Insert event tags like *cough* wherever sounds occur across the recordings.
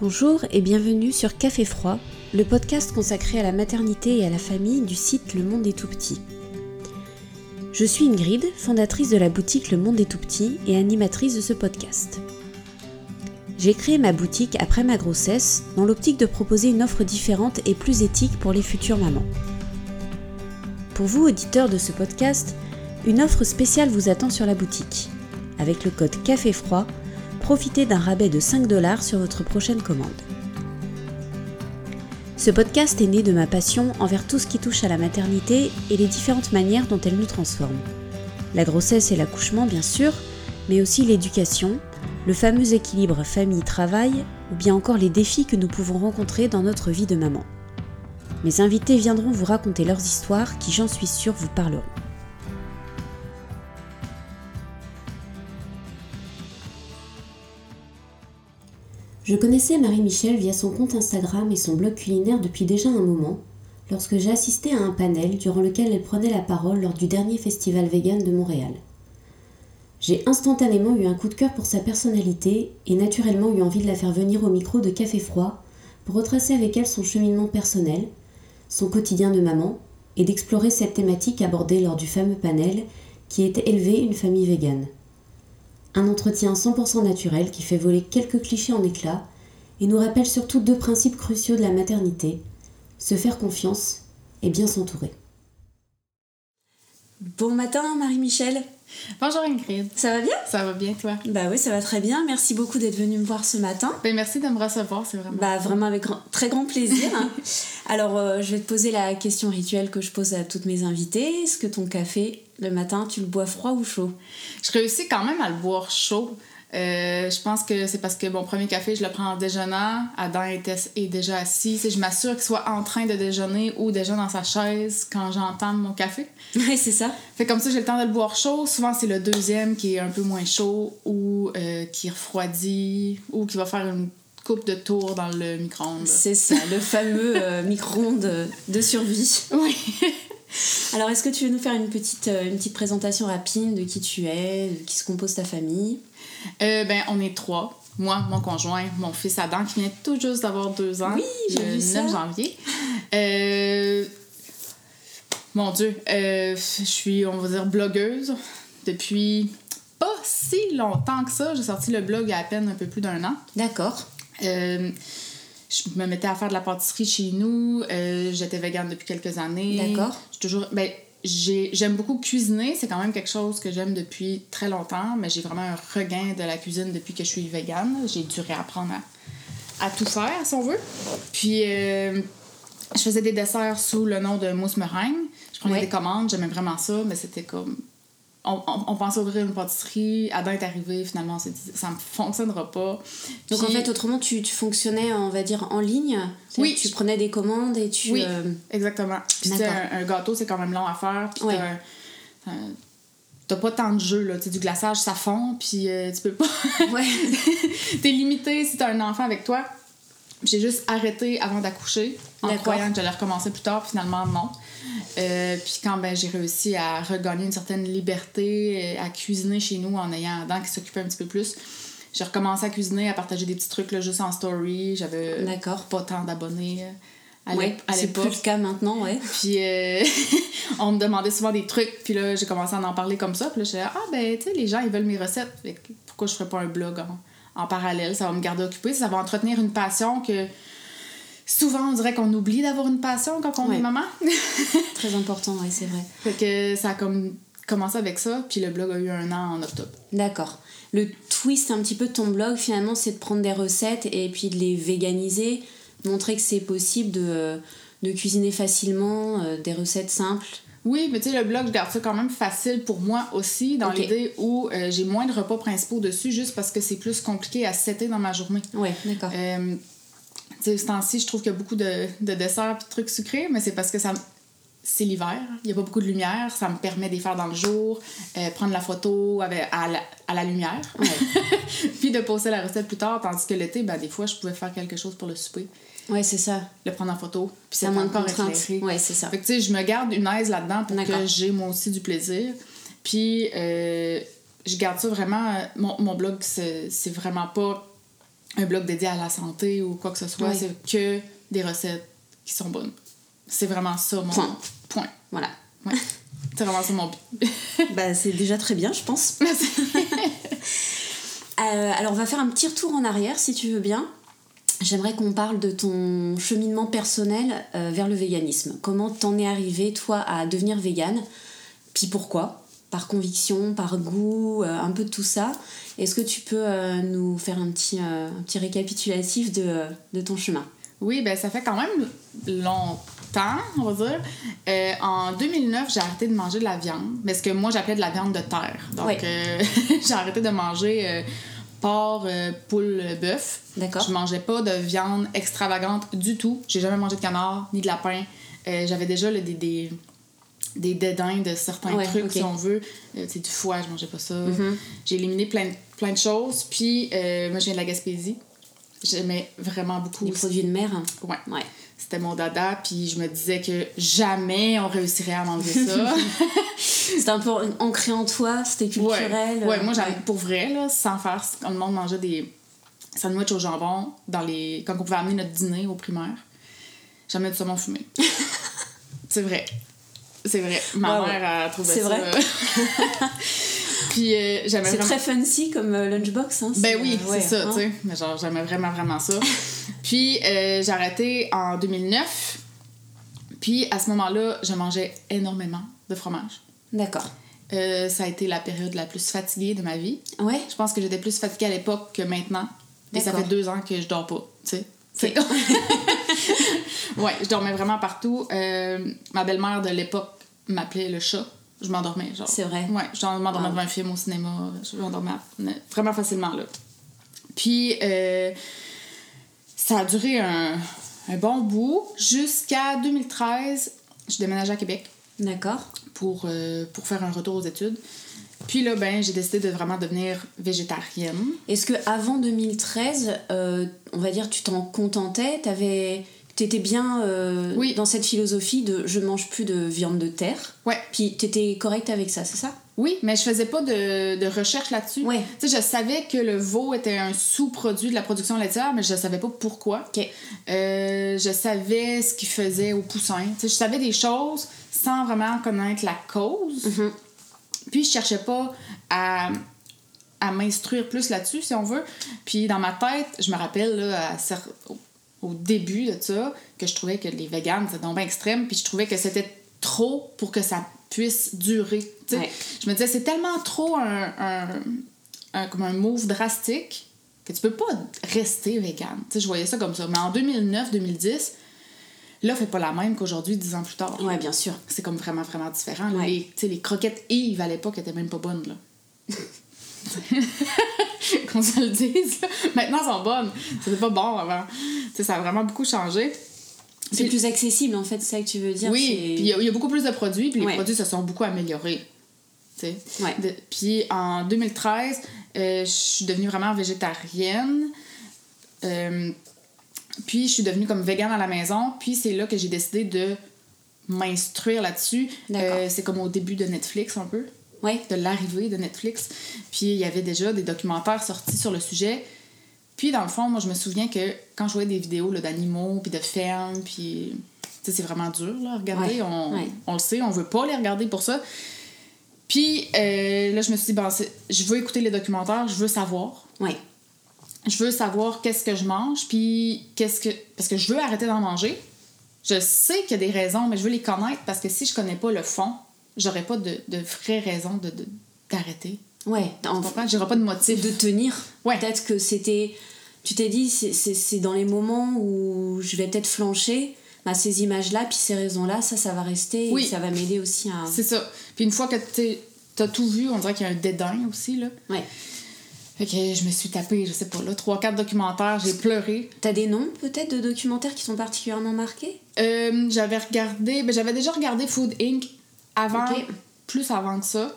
Bonjour et bienvenue sur Café Froid, le podcast consacré à la maternité et à la famille du site Le Monde est tout petit. Je suis Ingrid, fondatrice de la boutique Le Monde est tout petit et animatrice de ce podcast. J'ai créé ma boutique après ma grossesse dans l'optique de proposer une offre différente et plus éthique pour les futures mamans. Pour vous, auditeurs de ce podcast, une offre spéciale vous attend sur la boutique. Avec le code Café Froid, profitez d'un rabais de 5 dollars sur votre prochaine commande. Ce podcast est né de ma passion envers tout ce qui touche à la maternité et les différentes manières dont elle nous transforme. La grossesse et l'accouchement, bien sûr, mais aussi l'éducation, le fameux équilibre famille-travail ou bien encore les défis que nous pouvons rencontrer dans notre vie de maman. Mes invités viendront vous raconter leurs histoires qui, j'en suis sûre, vous parleront. Je connaissais Marie-Michel via son compte Instagram et son blog culinaire depuis déjà un moment, lorsque j'ai assisté à un panel durant lequel elle prenait la parole lors du dernier festival vegan de Montréal. J'ai instantanément eu un coup de cœur pour sa personnalité et naturellement eu envie de la faire venir au micro de Café Froid pour retracer avec elle son cheminement personnel, son quotidien de maman et d'explorer cette thématique abordée lors du fameux panel qui était élevé une famille végane. Un entretien 100% naturel qui fait voler quelques clichés en éclats et nous rappelle surtout deux principes cruciaux de la maternité, se faire confiance et bien s'entourer. Bon matin Marie-Michel Bonjour Ingrid. Ça va bien? Ça va bien toi? Bah oui, ça va très bien. Merci beaucoup d'être venue me voir ce matin. Ben merci de me recevoir, c'est vraiment. Bah vraiment avec très grand plaisir. *laughs* Alors euh, je vais te poser la question rituelle que je pose à toutes mes invitées. Est-ce que ton café le matin, tu le bois froid ou chaud? Je réussis quand même à le boire chaud. Euh, je pense que c'est parce que mon premier café, je le prends en déjeunant. Adam était, est déjà assis. je m'assure qu'il soit en train de déjeuner ou déjà dans sa chaise quand j'entends mon café. *laughs* Oui, c'est ça. Fait comme ça, j'ai le temps de le boire chaud. Souvent, c'est le deuxième qui est un peu moins chaud ou euh, qui refroidit ou qui va faire une coupe de tour dans le micro-ondes. C'est ça, le fameux euh, micro-ondes de survie. *laughs* Oui. *laughs* Alors, est-ce que tu veux nous faire une petite, une petite présentation rapide de qui tu es, de qui se compose ta famille? Euh, ben, on est trois. Moi, mon conjoint, mon fils Adam, qui vient tout juste d'avoir deux ans. Oui, j'ai le 9 janvier. Euh, mon Dieu, euh, je suis, on va dire, blogueuse depuis pas si longtemps que ça. J'ai sorti le blog il y a à peine un peu plus d'un an. D'accord. Je me mettais à faire de la pâtisserie chez nous. J'étais végane depuis quelques années. D'accord. toujours. Ben, j'aime beaucoup cuisiner, c'est quand même quelque chose que j'aime depuis très longtemps, mais j'ai vraiment un regain de la cuisine depuis que je suis végane. J'ai dû réapprendre à, tout faire, si on veut. Puis, euh, je faisais des desserts sous le nom de mousse meringue. Je prenais des commandes, j'aimais vraiment ça, mais c'était comme on, pensait ouvrir une pâtisserie. Adam est arrivé, finalement, ça ne fonctionnera pas. Donc, en fait, autrement, tu, tu, fonctionnais, on va dire, en ligne Oui. Tu prenais des commandes et tu. Oui, euh, exactement. Puis, un, un, gâteau, c'est quand même long à faire. Puis, t'as pas tant de jeu, là. du glaçage, ça fond, puis euh, tu peux pas. *laughs* ouais. T'es limité si t'as un enfant avec toi. J'ai juste arrêté avant d'accoucher en croyant que j'allais recommencer plus tard. Finalement, non. Euh, puis quand ben, j'ai réussi à regagner une certaine liberté, euh, à cuisiner chez nous en ayant Adam qui s'occupait un petit peu plus, j'ai recommencé à cuisiner, à partager des petits trucs là, juste en story. J'avais pas tant d'abonnés. Euh, à ouais, c'est plus le cas maintenant, ouais. Puis *laughs* on me demandait souvent des trucs, puis là j'ai commencé à en parler comme ça, puis là j'ai ah ben tu sais les gens ils veulent mes recettes, pourquoi je ferais pas un blog en, en parallèle, ça va me garder occupée, ça va entretenir une passion que souvent, on dirait qu'on oublie d'avoir une passion quand on est maman. *laughs* Très important, oui, c'est vrai. Fait que ça a comme commencé avec ça, puis le blog a eu un an en octobre. D'accord. Le twist un petit peu de ton blog, finalement, c'est de prendre des recettes et puis de les véganiser, montrer que c'est possible de, de, cuisiner facilement, euh, des recettes simples. Oui, mais tu sais, le blog, je garde ça quand même facile pour moi aussi, dans l'idée où euh, j'ai moins de repas principaux dessus, juste parce que c'est plus compliqué à setter dans ma journée. Oui, d'accord. Euh, ce temps-ci, je trouve qu'il y a beaucoup de, de desserts et de trucs sucrés, mais c'est parce que ça c'est l'hiver, il n'y a pas beaucoup de lumière, ça me permet de les faire dans le jour, euh, prendre la photo avec, à, la, à la lumière, *laughs* puis de poster la recette plus tard, tandis que l'été, ben, des fois, je pouvais faire quelque chose pour le souper. Oui, c'est ça. Le prendre en photo, puis c'est encore éclairé. Oui, c'est ça. Fait que, tu sais, je me garde une aise là-dedans pour que j'ai moi aussi du plaisir. Puis, euh, je garde ça vraiment... Mon, mon blog, c'est vraiment pas un blog dédié à la santé ou quoi que ce soit. C'est que des recettes qui sont bonnes. C'est vraiment ça mon Point. point. Voilà. Ouais. *laughs* C'est vraiment ça mon but. *laughs* Bah, c'est déjà très bien, je pense. *laughs* Euh, alors, on va faire un petit retour en arrière, si tu veux bien. J'aimerais qu'on parle de ton cheminement personnel euh, vers le véganisme. Comment t'en es arrivé, toi, à devenir végane? Puis pourquoi? Par conviction, par goût, euh, un peu de tout ça. Est-ce que tu peux euh, nous faire un petit, euh, un petit récapitulatif de, de ton chemin? Oui, ben ça fait quand même longtemps, on va dire. En 2009, j'ai arrêté de manger de la viande, mais ce que moi j'appelais de la viande de terre. Donc, Ouais. *laughs* j'ai arrêté de manger porc, poule, bœuf. D'accord. Je mangeais pas de viande extravagante du tout. J'ai jamais mangé de canard ni de lapin. J'avais déjà là, des, des, des dédains de certains Ouais, trucs, ok. si on veut. Euh, tu sais, du foie, je mangeais pas ça. Mhm. J'ai éliminé plein, de- plein de choses. Puis, euh, moi, je viens de la Gaspésie. J'aimais vraiment beaucoup. Les produits de mer Ouais. Ouais. C'était mon dada, puis je me disais que jamais on réussirait à m'enlever ça. *laughs* C'était un peu ancré en toi, c'était culturel. ouais, moi, j'avais ouais. pour vrai, là, sans faire, quand le monde mangeait des sandwichs au jambon dans les... quand on pouvait amener notre dîner au primaire. Jamais du saumon fumé. *laughs* C'est vrai. C'est vrai. Ma Ouais, ouais. mère a trouvé C'est ça. vrai? euh, *laughs* puis euh, j'aimais C'est vraiment... très fancy comme euh, lunchbox. Hein, Ben c'est, oui, euh, ouais, c'est ça, hein. tu sais. Mais genre, j'aimais vraiment, vraiment ça. *laughs* puis, euh, j'ai arrêté en 2009. Puis, à ce moment-là, je mangeais énormément de fromage. D'accord. Euh, ça a été la période la plus fatiguée de ma vie. Ouais. Je pense que j'étais plus fatiguée à l'époque que maintenant. Et ça fait deux ans que je dors pas, tu sais. *laughs* Ouais, je dormais vraiment partout. Euh, ma belle-mère de l'époque m'appelait le chat. Je m'endormais, genre. C'est vrai. Ouais, je m'endormais Wow. devant un film au cinéma. Je m'endormais vraiment facilement, là. Puis, euh, ça a duré un, un bon bout. Jusqu'à 2013, je déménageais à Québec D'accord. pour, euh, pour faire un retour aux études. Puis là, ben, j'ai décidé de vraiment devenir végétarienne. Est-ce que avant 2013, euh, on va dire, tu t'en contentais, t'avais, t'étais bien euh, Oui. dans cette philosophie de je mange plus de viande de terre? Ouais, Puis t'étais correct avec ça, c'est ça? Oui, mais je faisais pas de, de recherche là-dessus. Ouais. Tu sais, je savais que le veau était un sous-produit de la production laitière, mais je savais pas pourquoi. Ok. Euh, je savais ce qu'il faisait aux poussins. Tu sais, je savais des choses sans vraiment connaître la cause. Mhm. Puis je cherchais pas à, à m'instruire plus là-dessus, si on veut. Puis dans ma tête, je me rappelle là, à au, début de ça, que je trouvais que les véganes, c'était donc bien extrême, puis je trouvais que c'était trop pour que ça puisse durer. Ouais. Je me disais, c'est tellement trop un, un, un- comme un move drastique que tu peux pas rester vegan. Je voyais ça comme ça. Mais en 2009-2010, l'offre n'est pas la même qu'aujourd'hui, dix ans plus tard. Ouais, bien sûr. C'est comme vraiment, vraiment différent. Ouais. Les, tu sais, les croquettes Yves à l'époque étaient même pas bonnes. Là. *laughs* Qu'on se le dise. là. Maintenant, elles sont bonnes. C'était pas bon avant. Ça a vraiment beaucoup changé. C'est plus accessible en fait, c'est ça que tu veux dire. oui, puis il y, a- il y a beaucoup plus de produits, puis les Ouais. produits se sont beaucoup améliorés. Ouais. Puis en 2013, euh, je suis devenue vraiment végétarienne. Euh, puis je suis devenue comme végane à la maison. Puis c'est là que j'ai décidé de m'instruire là-dessus. Euh, c'est comme au début de Netflix un peu, Ouais. de l'arrivée de Netflix. Puis il y avait déjà des documentaires sortis sur le sujet. Puis dans le fond, moi je me souviens que quand je voyais des vidéos d'animaux, puis de fermes, puis tu sais, c'est vraiment dur là, à regarder. Ouais, On, ouais. on le sait, on veut pas les regarder pour ça. Puis euh, là, je me suis dit, bon, je veux écouter les documentaires, je veux savoir. Ouais. Je veux savoir qu'est-ce que je mange, puis qu'est-ce que. Parce que je veux arrêter d'en manger. Je sais qu'il y a des raisons, mais je veux les connaître parce que si je connais pas le fond, j'aurais pas de, de vraies raisons de, de- d'arrêter. Ouais. En- Tu? J'aurais pas de motif. de tenir. Ouais. Peut-être que c'était. Tu t'es dit, c'est- c'est c'est dans les moments où je vais peut-être flancher, bah, ces images-là, puis ces raisons-là, ça, ça va rester Oui. et ça va m'aider aussi à. C'est ça. Puis une fois que t'es- t'as tout vu, on dirait qu'il y a un dédain aussi, là. Ouais. Fait que je me suis tapé, je sais pas, là, trois, quatre documentaires, j'ai pleuré. T'as des noms peut-être de documentaires qui sont particulièrement marqués? Euh, j'avais regardé, ben, j'avais déjà regardé Food Inc. avant, plus avant que ça.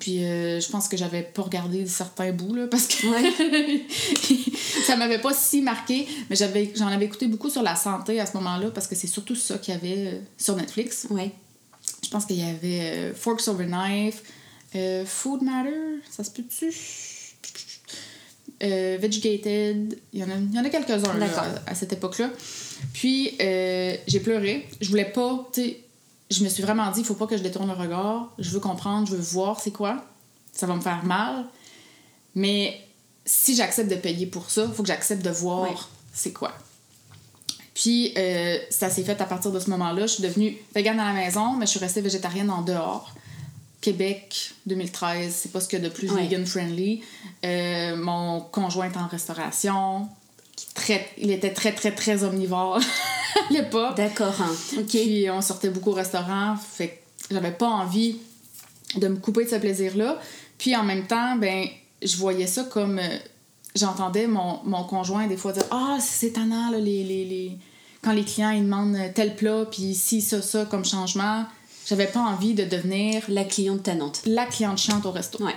Puis euh, je pense que j'avais pas regardé certains bouts, là, parce que Ouais. *laughs* ça m'avait pas si marqué. Mais j'avais, j'en avais écouté beaucoup sur la santé à ce moment-là, parce que c'est surtout ça qu'il y avait euh, sur Netflix. Ouais. Je pense qu'il y avait Forks Over Knife, euh, Food Matter, ça se peut-tu? Euh, Vegated. Il y en a, il y en a quelques-uns à, à cette époque-là. Puis, euh, j'ai pleuré. Je voulais pas, tu sais, je me suis vraiment dit, il faut pas que je détourne le regard. Je veux comprendre, je veux voir c'est quoi. Ça va me faire mal. Mais si j'accepte de payer pour ça, il faut que j'accepte de voir c'est quoi. Puis, euh, ça s'est fait à partir de ce moment-là. Je suis devenue végane à la maison, mais je suis restée végétarienne en dehors. Québec, 2013, c'est pas ce qu'il y a de plus Ouais. vegan-friendly. Euh, mon conjoint est en restauration. qui il était très, très, très omnivore *laughs* à l'époque. D'accord. hein. Ok. Puis on sortait beaucoup au restaurant, fait que j'avais pas envie de me couper de ce plaisir-là. Puis en même temps, ben je voyais ça comme... euh, J'entendais mon, mon conjoint des fois dire « Ah, c'est tannant, là, les, les, les... quand les clients ils demandent tel plat, puis ci, ça, ça comme changement. » J'avais pas envie de devenir La cliente tannante. la cliente chiante au resto. Ouais.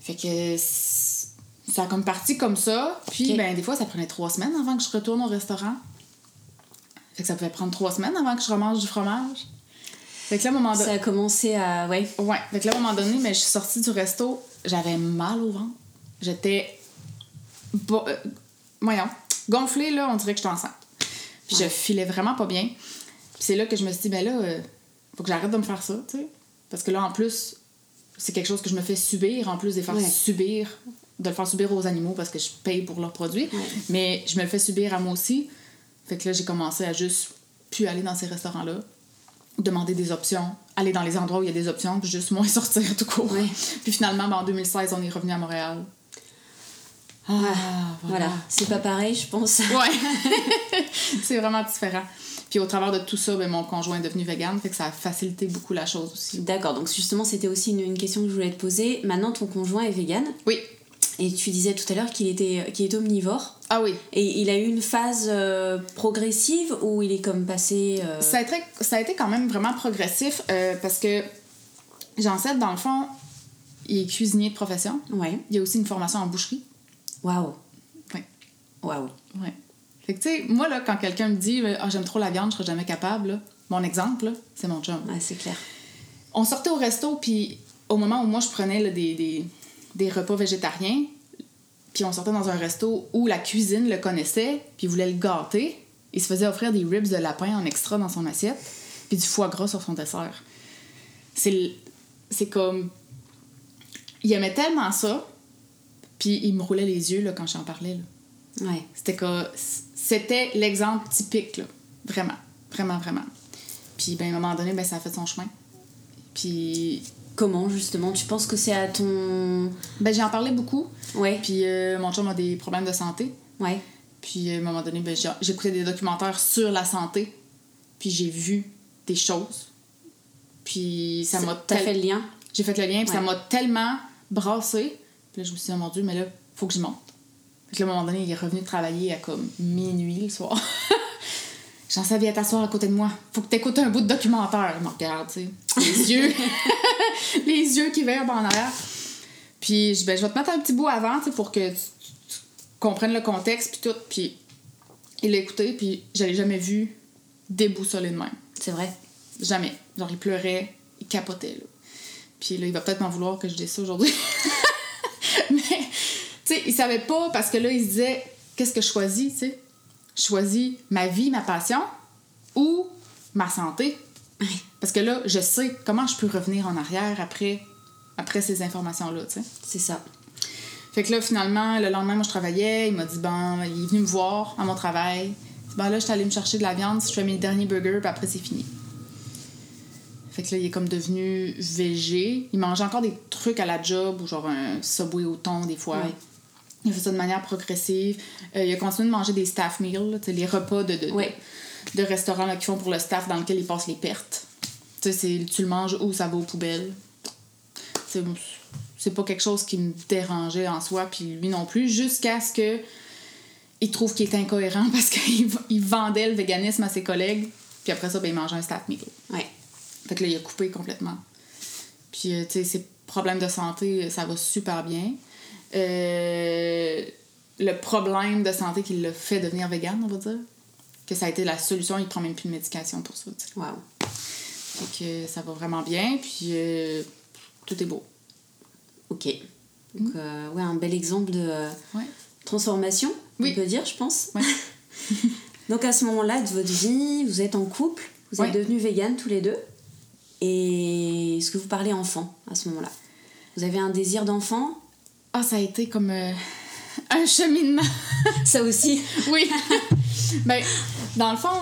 Fait que ça a comme parti comme ça. Puis, ben, des fois, ça prenait trois semaines avant que je retourne au restaurant. Fait que ça pouvait prendre trois semaines avant que je remange du fromage. Fait que là, à un moment Ça donné. a commencé à. Ouais. Ouais. Fait que là, à un moment donné, mais je suis sortie du resto, j'avais mal au ventre. J'étais. bo- euh, voyons. Gonflée, là, on dirait que j'étais enceinte. Puis je Ouais. filais vraiment pas bien. Puis c'est là que je me suis dit, ben là, euh, faut que j'arrête de me faire ça, tu sais. Parce que là, en plus, c'est quelque chose que je me fais subir, en plus de faire Ouais. subir, de le faire subir aux animaux parce que je paye pour leurs produits. Ouais. Mais je me le fais subir à moi aussi. Fait que là, j'ai commencé à juste plus aller dans ces restaurants-là, demander des options, aller dans les endroits où il y a des options, puis juste moins *laughs* sortir tout court. Ouais. Puis finalement, ben, en 2016, on est revenu à Montréal. Ah, Voilà. C'est pas pareil, je pense. Ouais. *laughs* *laughs* c'est vraiment différent. Puis au travers de tout ça, ben, mon conjoint est devenu vegan, fait que ça a facilité beaucoup la chose aussi. D'accord, donc justement, c'était aussi une, une question que je voulais te poser. Maintenant, ton conjoint est vegan Oui. et tu disais tout à l'heure qu'il était, qu'il est omnivore. Ah oui. Et il a eu une phase euh, progressive où il est comme passé. euh, Ça a, été, ça a été quand même vraiment progressif euh, parce que Jean-Seth, dans le fond, il est cuisinier de profession. Ouais. Il a aussi une formation en boucherie. Waouh. Ouais. Waouh. Ouais. Fait que, tu sais, moi, là, quand quelqu'un me dit Ah, j'aime trop la viande, je serai jamais capable, là, mon exemple, c'est mon chum. Ouais, c'est clair. On sortait au resto, puis au moment où moi, je prenais là, des, des, des repas végétariens, puis on sortait dans un resto où la cuisine le connaissait, puis voulait le gâter, il se faisait offrir des ribs de lapin en extra dans son assiette, puis du foie gras sur son dessert. C'est comme. Il aimait tellement ça, puis il me roulait les yeux là, quand j'en parlais. Là. Ouais. C'était que c'était l'exemple typique, là. Vraiment. Vraiment, vraiment. Puis, ben, à un moment donné, ben, ça a fait son chemin. Puis, Comment justement Tu penses que c'est à ton. ben, j'ai en parlé beaucoup. Ouais. Puis, euh, mon chum a des problèmes de santé. Ouais. Puis, à un moment donné, ben, j'ai- j'écoutais des documentaires sur la santé. Puis, j'ai vu des choses. Puis, ça m'a T'as tel- fait le lien? J'ai fait le lien, puis ça m'a tellement brassé. Puis là, je me suis dit, oh mon Dieu, mais là, faut que je monte. Puis là, à un moment donné, il est revenu travailler à comme minuit le soir. *laughs* J'en savais t'asseoir à côté de moi. Faut que t'écoutes un bout de documentaire. Il me regarde, tu sais. Les *laughs* yeux. *laughs* les yeux qui verbent en arrière. Puis je, ben, je vais te mettre un petit bout avant, tu sais, pour que tu, tu comprennes le contexte, puis tout. Puis il l'a écouté, puis je l'ai jamais vu déboussolé de même. C'est vrai. Jamais. Genre, il pleurait, il capotait, là. Puis là, il va peut-être m'en vouloir que je dise ça aujourd'hui. Mais, sais, il savait pas parce que là, il se disait, qu'est-ce que je choisis, tu sais? Je choisis ma vie, ma passion ou ma santé. Parce que là, je sais comment je peux revenir en arrière après, après ces informations-là, tu sais? C'est ça. Fait que là, finalement, le lendemain, moi, je travaillais. Il m'a dit, bon, il est venu me voir à mon travail. Ben là, je suis allée me chercher de la viande. Je fais mes derniers burgers, puis après, c'est fini. Fait que là, il est comme devenu végé. Il mangeait encore des trucs à la job, ou genre un Subway au thon, des fois. Il fait ça de manière progressive. Euh, il a continué de manger des staff meals, là, les repas de, de, de- Ouais. de restaurants qu'ils font pour le staff dans lequel ils passent les pertes. Tu le manges ou ça va aux poubelles. C'est- C'est pas quelque chose qui me dérangeait en soi, puis lui non plus, jusqu'à ce que il trouve qu'il est incohérent *laughs* parce qu'il il vendait le véganisme à ses collègues, puis après ça, ben, il mangeait un staff meal. Ouais. Fait que là, il a coupé complètement. Puis, euh, tu sais, ses problèmes de santé, ça va super bien. Euh, le problème de santé qui l'a fait devenir vegan, on va dire, que ça a été la solution, il prend même plus de médication pour ça. tu sais. Waouh. Fait que ça va vraiment bien, puis euh, tout est beau. Ok. Donc, euh, ouais, un bel exemple de Ouais. transformation, Oui. on peut dire, je pense. Ouais. *laughs* Donc, à ce moment-là de votre vie, vous êtes en couple, vous êtes devenus véganes tous les deux. Et est-ce que vous parlez enfant à ce moment-là? Vous avez un désir d'enfant? Ah, ça a été comme euh, *laughs* un cheminement. *laughs* Ça aussi *laughs* Oui. ben, dans le fond,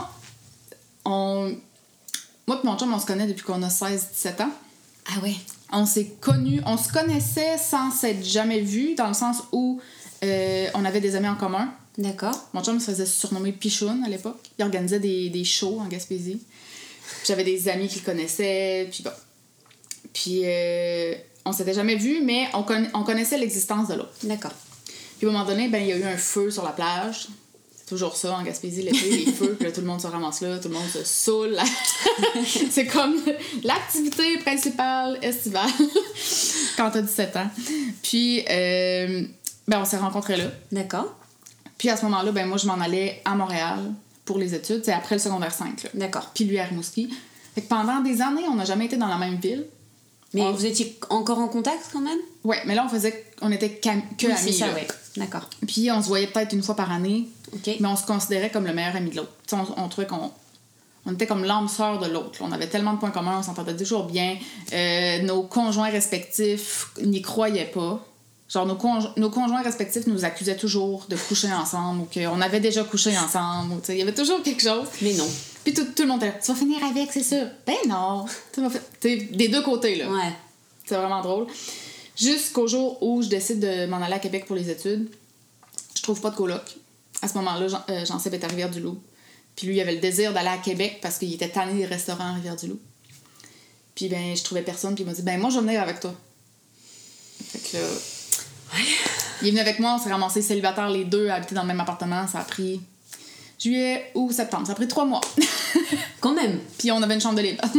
on... moi et mon chum, on se connaît depuis qu'on a 16-17 ans. Ah ouais On s'est connus, on se connaissait sans s'être jamais vus, dans le sens où euh, on avait des amis en commun. D'accord. Mon chum se faisait surnommer Pichoun à l'époque. Il organisait des, des shows en Gaspésie. J'avais des amis qui le connaissaient, puis bon. Puis euh, on s'était jamais vus, mais on, conna- on connaissait l'existence de l'autre. D'accord. Puis à un moment donné, ben, il y a eu un feu sur la plage. C'est toujours ça en Gaspésie, l'été, les *laughs* feux, puis là, tout le monde se ramasse là, tout le monde se saoule. *laughs* c'est comme l'activité principale estivale *laughs* quand t'as 17 ans. Puis, euh, ben, on s'est rencontrés là. D'accord. Puis à ce moment-là, ben, moi, je m'en allais à Montréal pour les études. C'est après le secondaire 5. Là. D'accord. Puis lui à Rimouski. Fait que pendant des années, on n'a jamais été dans la même ville. Mais On- vous étiez encore en contact quand même? Ouais, mais là, on faisait... On était que Oui, amis. Ça, ouais. D'accord. Puis on se voyait peut-être une fois par année. Ok. Mais on se considérait comme le meilleur ami de l'autre. On, on trouvait qu'on on était comme l'âme sœur de l'autre. On avait tellement de points communs, on s'entendait toujours bien. Euh, nos conjoints respectifs n'y croyaient pas. Genre, nos, conjo- nos conjoints respectifs nous accusaient toujours de coucher ensemble ou qu'on avait déjà couché ensemble. ou Il y avait toujours quelque chose. Mais non. Puis tout, tout le monde était là, Tu vas finir avec, c'est ça. Ben non. Des deux côtés, là. Ouais. C'est vraiment drôle. Jusqu'au jour où je décide de m'en aller à Québec pour les études, je trouve pas de coloc. À ce moment-là, Jean, euh, est à Rivière-du-Loup. Puis lui, il avait le désir d'aller à Québec parce qu'il était tanné des restaurants à Rivière-du-Loup. Puis ben, je trouvais personne, puis il m'a dit Ben, moi, je vais venir avec toi. Fait que là. Il est venu avec moi, on s'est ramassés célibataires les deux, à habiter dans le même appartement. Ça a pris juillet ou septembre. Ça a pris trois mois. *laughs* Quand même. Puis on avait une chambre de libre. *laughs*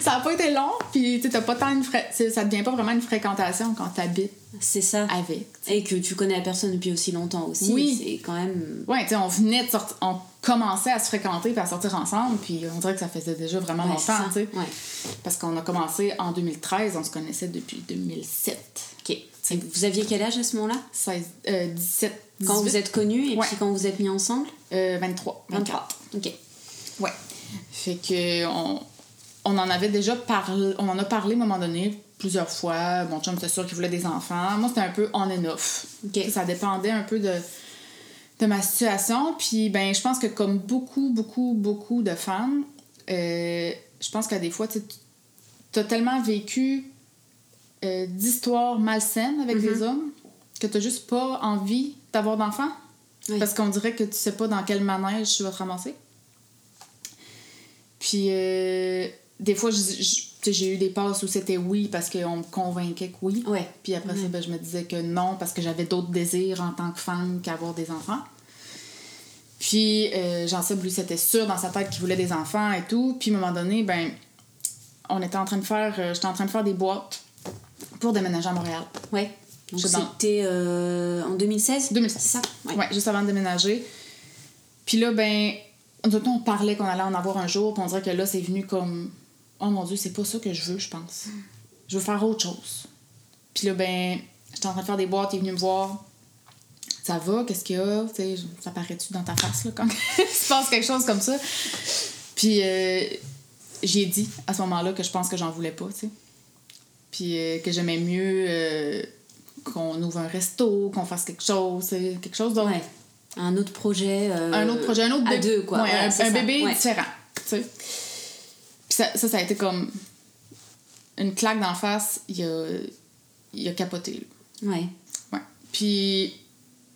ça a pas été long, puis tu sais, t'as pas tant une ça devient pas vraiment une fréquentation quand t'habites C'est ça. avec. Et que tu connais la personne depuis aussi longtemps aussi. Oui. C'est quand même. Ouais, tu sais, on venait de sortir, on commençait à se fréquenter puis à sortir ensemble, puis on dirait que ça faisait déjà vraiment Ouais, c'est longtemps, ça. tu sais. Ouais. Parce qu'on a commencé en 2013, on se connaissait depuis 2007. Ok. Vous aviez quel âge à ce moment-là? 16, euh, 17, 18, Quand vous êtes connus et Ouais. puis quand vous êtes mis ensemble? Euh, 23, 24. Ok. Ouais. Fait que on, on en avait déjà parlé, on en a parlé à un moment donné plusieurs fois. Mon chum, c'était sûr qu'il voulait des enfants. Moi, c'était un peu on and off. Ok. Ça dépendait un peu de, de ma situation. Puis, ben, je pense que comme beaucoup, beaucoup, beaucoup de femmes, euh, je pense qu'à des fois, tu as tellement vécu euh, d'histoires malsaines avec des hommes que tu juste pas envie d'avoir d'enfants. Oui. Parce qu'on dirait que tu sais pas dans quel manège tu vas te ramasser. Puis, euh, des fois, j'ai eu des passes où c'était oui parce qu'on me convainquait que oui. Ouais. Puis après ça, ben, je me disais que non parce que j'avais d'autres désirs en tant que femme qu'avoir des enfants. Puis, euh, Jean-Seb, lui, c'était sûr dans sa tête qu'il voulait des enfants et tout. Puis, à un moment donné, ben, on était en train de faire... euh, J'étais en train de faire des boîtes pour déménager à Montréal. Ouais. Donc c'était euh, en 2016 2016. C'est ça? Ouais. juste avant de déménager. Puis là, ben, nous on parlait qu'on allait en avoir un jour, puis on dirait que là, c'est venu comme Oh mon Dieu, c'est pas ça que je veux, je pense. Je veux faire autre chose. Puis là, ben, j'étais en train de faire des boîtes, il est venu me voir. Ça va, qu'est-ce qu'il y a? Tu sais, ça paraît-tu dans ta face, là, quand *laughs* il se passe quelque chose comme ça? Puis euh, j'ai dit à ce moment-là que je pense que j'en voulais pas, tu sais. Puis euh, que j'aimais mieux euh, qu'on ouvre un resto, qu'on fasse quelque chose, quelque chose d'autre. Ouais. Un autre projet. Un autre projet, un autre bébé. deux, quoi. Ouais, un, un bébé différent, tu sais. Puis ça, ça, ça a été comme une claque d'en face. Il a, il a capoté, là. Ouais. Ouais. Puis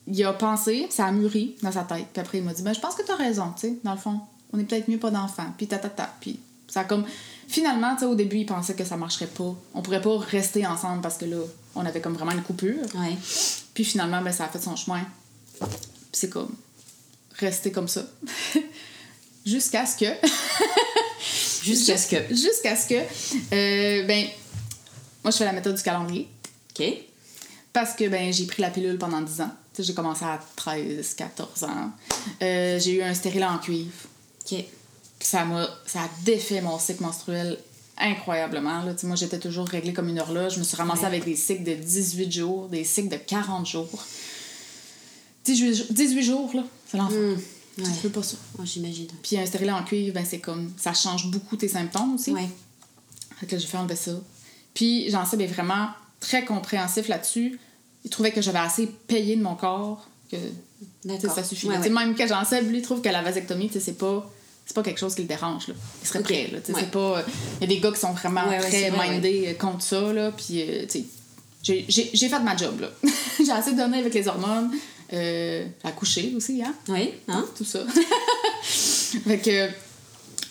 il a pensé, ça a mûri dans sa tête. Puis après, il m'a dit, ben, je pense que t'as raison, tu sais, dans le fond. On est peut-être mieux pas d'enfants. Puis ta, ta, ta. Puis ça a comme... Finalement, tu sais, au début, il pensait que ça marcherait pas. On pourrait pas rester ensemble parce que là, on avait comme vraiment une coupure. Ouais. Puis finalement, ben, ça a fait son chemin. Puis c'est comme rester comme ça. *laughs* Jusqu'à ce que. *laughs* Jusqu'à ce que. Jusqu'à ce que. euh, ben, moi, je fais la méthode du calendrier. Ok. Parce que ben, j'ai pris la pilule pendant 10 ans. Tu sais, j'ai commencé à 13, 14 ans. Euh, j'ai eu un stérilet en cuivre. Ok. Puis ça m'a ça a défait mon cycle menstruel incroyablement. Là. Tu sais, moi, j'étais toujours réglée comme une horloge. Je me suis ramassée Ouais. avec des cycles de 18 jours, des cycles de 40 jours. 18, jours- 18 jours, là, c'est l'enfer. Hum, Tu Ouais. peux pas ça. Oh, J'imagine. Puis un stérilet en cuivre, ben, c'est comme... Ça change beaucoup tes symptômes aussi. Ouais. Fait que là, j'ai fait enlever ça. Puis Jean-Seb est vraiment très compréhensif là-dessus. Il trouvait que j'avais assez payé de mon corps, que sais, ça suffit. Ouais, sais, ouais. Même que Jean-Seb, lui, trouve que la vasectomie, tu sais, c'est pas... C'est pas quelque chose qui le dérange, là. Il serait Ok. prêt, là. Sais, Ouais. pas... Il y a des gars qui sont vraiment Ouais, ouais, très vrai, mindés euh, contre ça, là. Puis, euh, sais, j'ai- fait ma job, là. *laughs* j'ai assez donné avec les hormones. Euh, accouché aussi, hein? Oui, hein? tout ça. *laughs* fait que,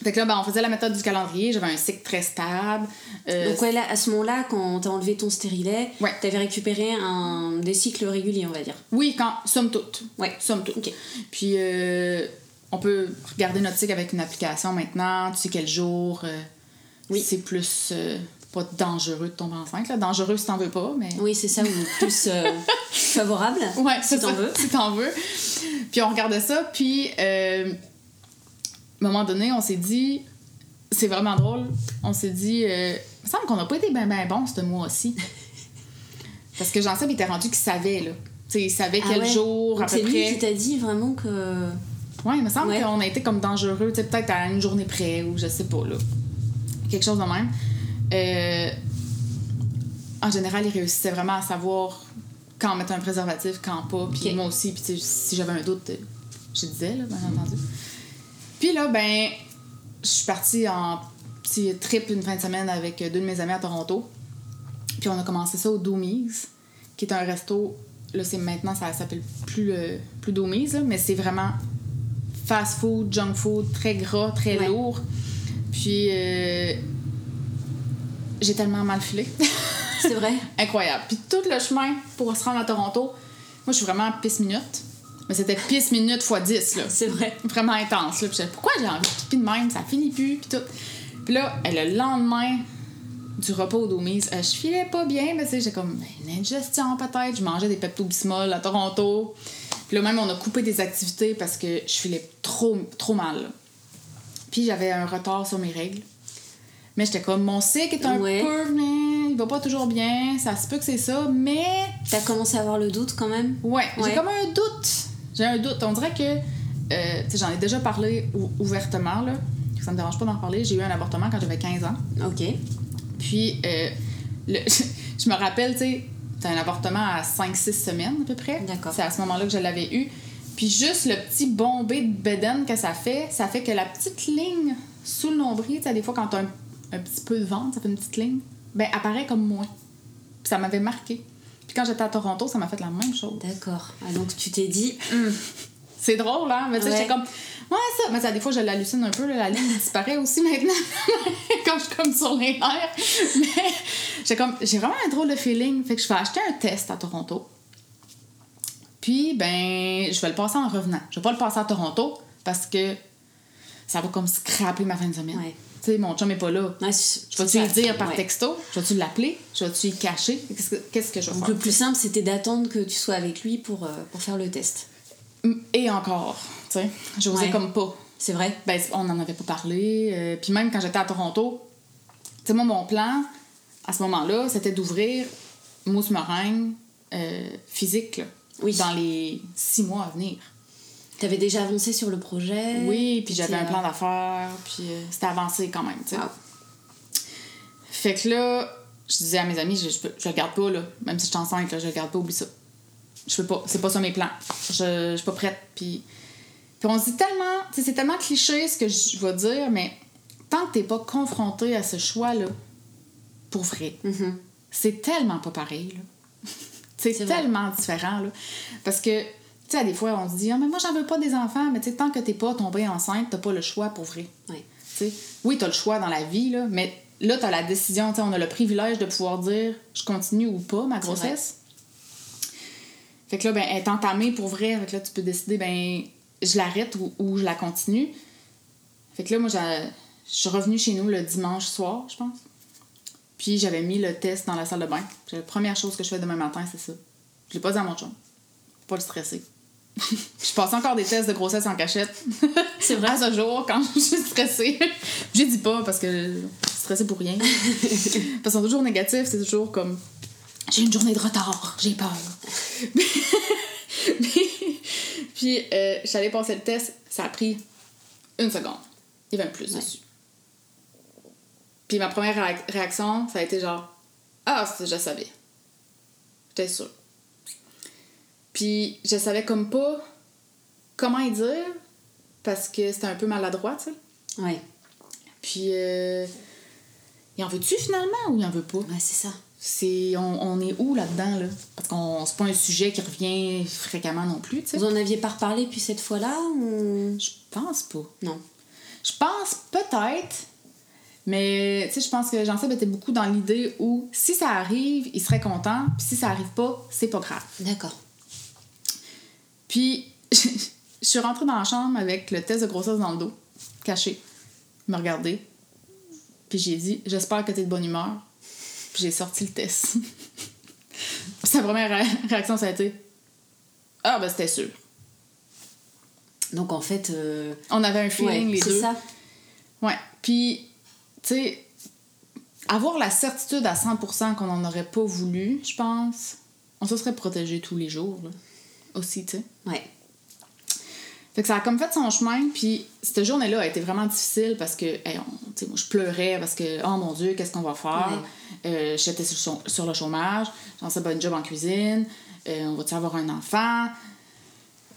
fait que là, ben, on faisait la méthode du calendrier. J'avais un cycle très stable. Euh, Donc, ouais, là, à ce moment-là, quand t'as enlevé ton stérilet, Ouais. t'avais récupéré un... des cycles réguliers, on va dire. Oui, quand, somme toute. Ouais. Somme toute. Puis, euh, on peut regarder notre cycle avec une application maintenant. Tu sais quel jour. euh, Oui. C'est plus. Pas dangereux de tomber enceinte. Là. Dangereux si t'en veux pas, mais. Oui, c'est ça, ou plus euh, favorable. *laughs* Ouais, si t'en veux. Si t'en veux. Puis on regardait ça, puis euh, à un moment donné, on s'est dit, c'est vraiment drôle, on s'est dit, euh, il me semble qu'on n'a pas été bien ben bons ce mois-ci. *laughs* Parce que Jean-Seb était rendu qu'il savait, là. Tu sais, il savait Ah quel ouais. jour, à peu c'est lui près. qui t'a dit vraiment que. Ouais, il me semble Ouais. qu'on a été comme dangereux, tu sais, peut-être à une journée près, ou je sais pas, là. Quelque chose de même. Euh, en général, il réussissait vraiment à savoir quand mettre un préservatif, quand pas. Puis moi aussi, puis si j'avais un doute, je disais, là, bien entendu. Puis là, ben, je suis partie en petit trip une fin de semaine avec deux de mes amis à Toronto. Puis on a commencé ça au Doomies, qui est un resto. Là, c'est maintenant, ça s'appelle plus, euh, plus Doomies, là, mais c'est vraiment fast food, junk food, très gras, très Ouais. lourd. Puis euh, j'ai tellement mal filé. *laughs* C'est vrai. Incroyable. Puis tout le chemin pour se rendre à Toronto, moi, je suis vraiment pisse minute. Mais c'était pisse minute x 10, là. C'est vrai. Vraiment intense, là. Puis pourquoi j'ai envie de pipi de même? Ça finit plus, puis tout. Puis là, le lendemain du repas au Domise, euh, je filais pas bien, mais tu sais, j'ai comme ben, une indigestion peut-être. Je mangeais des Pepto-Bismol à Toronto. Puis là, même, on a coupé des activités parce que je filais trop, trop mal, là. Puis j'avais un retard sur mes règles. Mais j'étais comme, mon cycle est un Ouais. peu, mais il va pas toujours bien. Ça se peut que c'est ça, mais T'as commencé à avoir le doute quand même? Ouais, Ouais. j'ai comme un doute. J'ai un doute. On dirait que, euh, tu sais, j'en ai déjà parlé ou- ouvertement, là. Ça me dérange pas d'en parler. J'ai eu un avortement quand j'avais 15 ans. Ok. Puis, euh, le- *laughs* je me rappelle, tu sais, c'est un avortement à 5-6 semaines à peu près. D'accord. C'est à ce moment-là que je l'avais eu. Puis juste le petit bombé de bedaine que ça fait, ça fait que la petite ligne sous le nombril, tu sais, des fois quand t'as un, un petit peu de ventre, ça fait une petite ligne, ben apparaît comme moins. Puis ça m'avait marqué. Puis quand j'étais à Toronto, ça m'a fait la même chose. D'accord. Ah, donc tu t'es dit. hum, C'est drôle, hein? Mais tu sais, Ouais. j'étais comme. Ouais, ça. Mais ça, des fois, je l'hallucine un peu, là, la ligne disparaît aussi maintenant. *laughs* Quand je suis comme sur les nerfs. Mais j'ai comme. J'ai vraiment un drôle de feeling. Fait que je vais acheter un test à Toronto. Puis, ben, je vais le passer en revenant. Je vais pas le passer à Toronto parce que ça va comme scraper ma fin de semaine. Ouais. Tu sais, mon chum est pas là. ouais, Je vais-tu lui dire par ouais. texto? Je vais-tu l'appeler? Je vais-tu lui cacher? Qu'est-ce que, qu'est-ce que je vais faire? le plus simple, c'était d'attendre que tu sois avec lui pour, euh, pour faire le test. Et encore, tu sais, j'osais Ouais. comme pas. C'est vrai Ben, on n'en avait pas parlé. euh, puis même quand j'étais à Toronto, tu sais, moi, mon plan, à ce moment-là, c'était d'ouvrir Mousse Meringue euh, physique, là, Oui. dans les six mois à venir. T'avais déjà avancé sur le projet? Oui, puis j'avais un plan d'affaires, puis euh, c'était avancé quand même, tu sais. wow. Fait que là, je disais à mes amis, je, je, je le garde pas, là. Même si je suis enceinte, là, je le garde pas, oublie ça. Je peux pas. C'est pas ça mes plans. Je, je suis pas prête. Puis, puis on se dit tellement. Tu sais, c'est tellement cliché ce que je vais dire, mais tant que t'es pas confronté à ce choix-là, pour vrai, Mhm. c'est tellement pas pareil, là. *laughs* c'est vrai. tellement différent, là. Parce que, tu sais, des fois, on se dit, ah, mais moi, j'en veux pas des enfants, mais tu sais, tant que t'es pas tombée enceinte, t'as pas le choix pour vrai. Oui, tu as le choix dans la vie, là, mais là, tu as la décision. tu sais, On a le privilège de pouvoir dire je continue ou pas ma grossesse. Fait que là, ben, elle est entamée pour vrai. Fait que là, tu peux décider ben, je l'arrête ou, ou je la continue. Fait que là, moi, je suis revenue chez nous le dimanche soir, je pense. Puis j'avais mis le test dans la salle de bain. Puis la première chose que je fais demain matin, c'est ça. Je l'ai pas dit à mon chum. Faut Pas le stresser. Je passe encore des tests de grossesse en cachette. *laughs* C'est vrai? À ce jour, quand je suis stressée. J'ai dit pas parce que stressés pour rien. Parce qu'ils sont toujours négatifs, c'est toujours comme j'ai une journée de retard, j'ai peur. *laughs* Puis, euh, j'allais passer le test, ça a pris une seconde. Il y avait un plus dessus. Puis ma première réac- réaction, ça a été genre Ah, c'est- je savais. J'étais sûre. Puis je savais comme pas comment y dire parce que c'était un peu maladroit, tu sais. Ouais, Puis, euh, il en veut-tu finalement ou il en veut pas? ouais c'est ça. C'est, on, on est où là-dedans, là? Parce qu'on c'est pas un sujet qui revient fréquemment non plus, tu sais. Vous en aviez pas reparlé depuis cette fois-là ou... Je pense pas. Non. Je pense peut-être, mais tu sais, je pense que Jean-Seb était beaucoup dans l'idée où si ça arrive, il serait content, puis si ça arrive pas, c'est pas grave. D'accord. Puis, *laughs* je suis rentrée dans la chambre avec le test de grossesse dans le dos, caché. Il m'a regardé. Puis j'ai dit J'espère que t'es de bonne humeur. Puis j'ai sorti le test. *laughs* Sa première ré- réaction, ça a été Ah, ben c'était sûr. Donc en fait... euh, On avait un feeling, ouais, les c'est deux. ça. Ouais. Puis, tu sais, avoir la certitude à 100% qu'on n'en aurait pas voulu, je pense, on se serait protégé tous les jours, là. Aussi, tu sais. Ouais. Fait que ça a comme fait son chemin, puis cette journée-là a été vraiment difficile parce que, hey, on- tu sais, moi, je pleurais parce que, oh mon Dieu, qu'est-ce qu'on va faire? Euh, J'étais sur, le chau- sur le chômage, j'en sais une job en cuisine, euh, on va-tu avoir un enfant?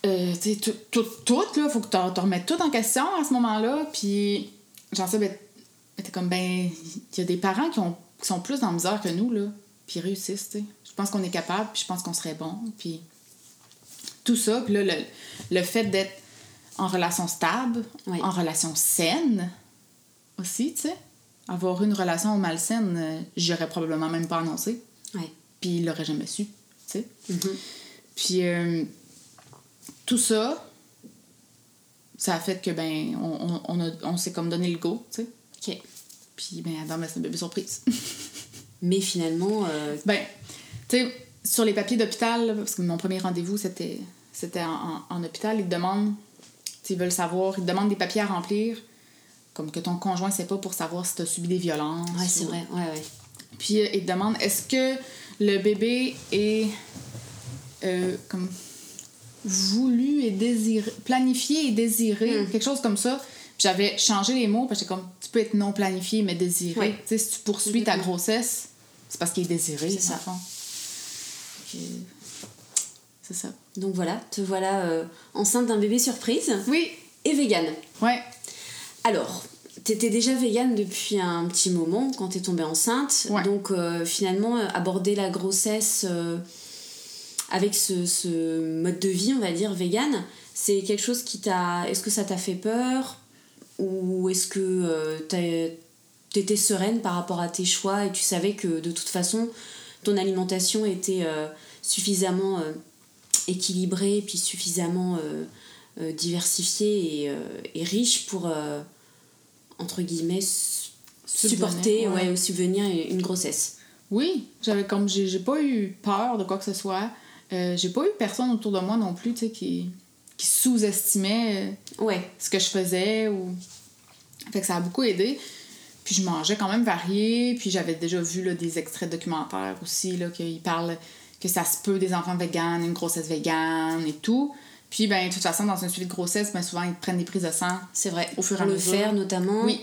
Euh, tu sais, tout, tout, tout, là, faut que tu te remettes tout en question à ce moment-là, puis j'en sais, ben, était comme, ben, il y a des parents qui, ont, qui sont plus dans la misère que nous, là, puis réussissent, tu sais. Je pense qu'on est capable, puis je pense qu'on serait bon, puis tout ça. Puis là, le, le fait d'être en relation stable, Oui. en relation saine aussi, tu sais. Avoir une relation malsaine, euh, j'aurais probablement même pas annoncé. Puis il l'aurait jamais su, tu sais. Mhm. Puis euh, tout ça, ça a fait que, ben, on, on, on, s'est comme donné le go, tu sais. Ok. Puis, ben, Adam, ben, c'est un bébé surprise. *laughs* Mais finalement... euh, Ben, tu sais, sur les papiers d'hôpital, parce que mon premier rendez-vous, c'était, c'était en, en- en hôpital, ils te demandent, ils veulent savoir, ils te demandent des papiers à remplir, comme que ton conjoint sait pas pour savoir si tu as subi des violences. Ouais, c'est ou- vrai. Ouais, ouais. Puis euh, ils te demandent, est-ce que le bébé est euh, comme voulu et désiré, planifié et désiré, Mm. quelque chose comme ça. J'avais changé les mots parce que comme tu peux être non planifié mais désiré. Tu sais, si tu poursuis ta grossesse, c'est parce qu'il est désiré. C'est ça. C'est ça. Donc voilà, te voilà euh, enceinte d'un bébé surprise Oui, et végane. ouais. Alors, t'étais déjà végane depuis un petit moment quand t'es tombée enceinte. Ouais. Donc euh, finalement, euh, aborder la grossesse euh, avec ce, ce mode de vie, on va dire, végane, c'est quelque chose qui t'a... Est-ce que ça t'a fait peur? Ou est-ce que t'étais sereine par rapport à tes choix et tu savais que de toute façon, ton alimentation était suffisamment équilibrée puis suffisamment euh, euh, diversifiée et, euh, et riche pour, euh, entre guillemets, Subvenir, supporter ouais. ou subvenir une grossesse. Oui, j'avais comme j'ai pas eu peur de quoi que ce soit. J'ai pas eu personne autour de moi non plus, tu sais, qui, qui sous-estimait Ouais, ce que je faisais ou fait que ça a beaucoup aidé puis je mangeais quand même varié puis j'avais déjà vu là, des extraits documentaires aussi là qu'ils parlent que ça se peut des enfants véganes une grossesse végane et tout puis ben de toute façon dans un suivi de grossesse ben souvent ils prennent des prises de sang c'est vrai. Au fur et à le mesure. faire notamment. oui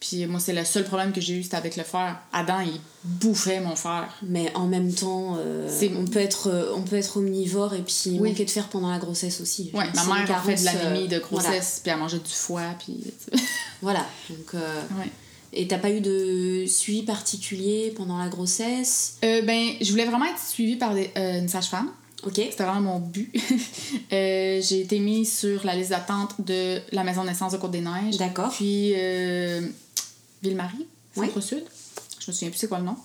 puis moi c'est le seul problème que j'ai eu c'était avec le fer Adam il bouffait mon fer Mais en même temps, euh, on, peut être, euh, on peut être omnivore et puis Oui. manquer de fer pendant la grossesse aussi. ouais ma une mère a fait de carence, l'anémie euh, de grossesse puis elle mangeait du foie puis Voilà. Donc, euh, ouais. Et t'as pas eu de suivi particulier pendant la grossesse? Euh, ben je voulais vraiment être suivie par des- euh, une sage-femme Ok. C'était vraiment mon but. *laughs* Euh, j'ai été mise sur la liste d'attente de la maison de naissance de Côte-des-Neiges. D'accord. Puis euh, Ville-Marie, Oui. Centre-Sud. Je me souviens plus c'est quoi le nom.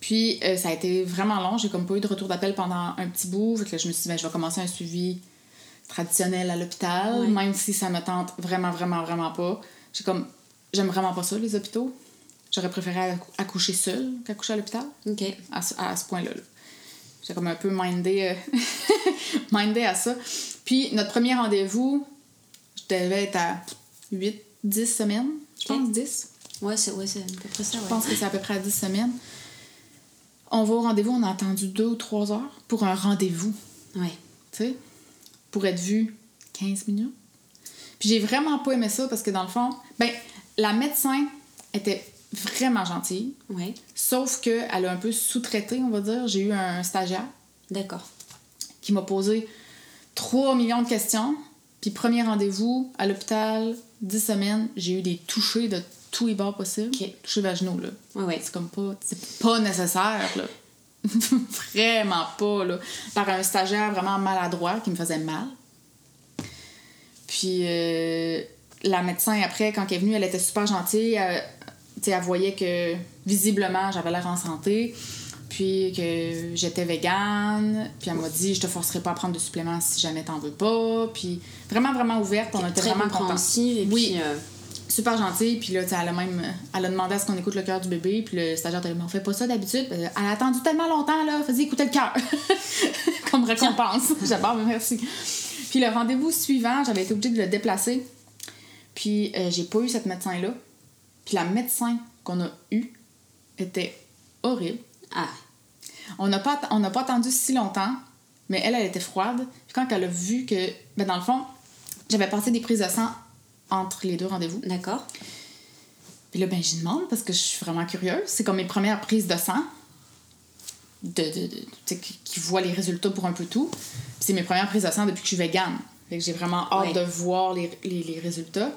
Puis ça a été vraiment long. J'ai comme pas eu de retour d'appel pendant un petit bout. Fait que là, je me suis dit, ben, je vais commencer un suivi traditionnel à l'hôpital, même si ça me tente vraiment, vraiment, vraiment pas. J'ai comme. J'aime vraiment pas ça, les hôpitaux. J'aurais préféré accou- accoucher seule qu'accoucher à l'hôpital Ok. à ce, à ce point-là. là. J'ai comme un peu mindé, euh, *laughs* mindé à ça. Puis notre premier rendez-vous, je devais être à 8, 10 semaines, je pense, 10. Ouais, c'est ouais, à peu près ça. Je Ouais. pense que c'est à peu près à 10 semaines. On va au rendez-vous, on a attendu deux ou trois heures pour un rendez-vous, Ouais. tu sais, pour être vu 15 minutes. Puis j'ai vraiment pas aimé ça parce que dans le fond, ben, la médecin était vraiment gentille, Ouais. sauf qu'elle a un peu sous-traité, on va dire. J'ai eu un stagiaire D'accord. qui m'a posé 3 millions de questions. Puis premier rendez-vous à l'hôpital, 10 semaines, j'ai eu des touchés de tous les bords possibles. Ok. Touchés vaginaux, là. Ouais, ouais. C'est comme pas... C'est pas nécessaire, là. *laughs* vraiment pas, là. Par un stagiaire vraiment maladroit qui me faisait mal. Puis euh, la médecin, après, quand elle est venue, elle était super gentille. Elle, voyait que visiblement, j'avais l'air en santé. Puis que j'étais végane. Puis elle m'a dit, je te forcerai pas à prendre de suppléments si jamais t'en veux pas. Puis vraiment, vraiment ouverte. On était Très vraiment contents. et Oui. puis. euh, Super gentille, puis là, elle a même elle a demandé à ce qu'on écoute le cœur du bébé, puis le stagiaire t'a dit, Mais on fait pas ça d'habitude. Elle a attendu tellement longtemps, là, faisait écouter le cœur. *laughs* Comme récompense. J'adore, mais merci. Puis le rendez-vous suivant, j'avais été obligée de le déplacer, puis euh, j'ai pas eu cette médecin-là. Puis la médecin qu'on a eue était horrible. Ah. On n'a pas, on n'a pas attendu si longtemps, mais elle, elle était froide. Puis quand elle a vu que, ben dans le fond, j'avais passé des prises de sang entre les deux rendez-vous. D'accord. Puis là, ben, j'y demande parce que je suis vraiment curieuse. C'est comme mes premières prises de sang, de, de, de- tu sais, qui, voient les résultats pour un peu tout. Puis c'est mes premières prises de sang depuis que je suis végane. Fait que j'ai vraiment hâte Ouais. de voir les, les, les résultats.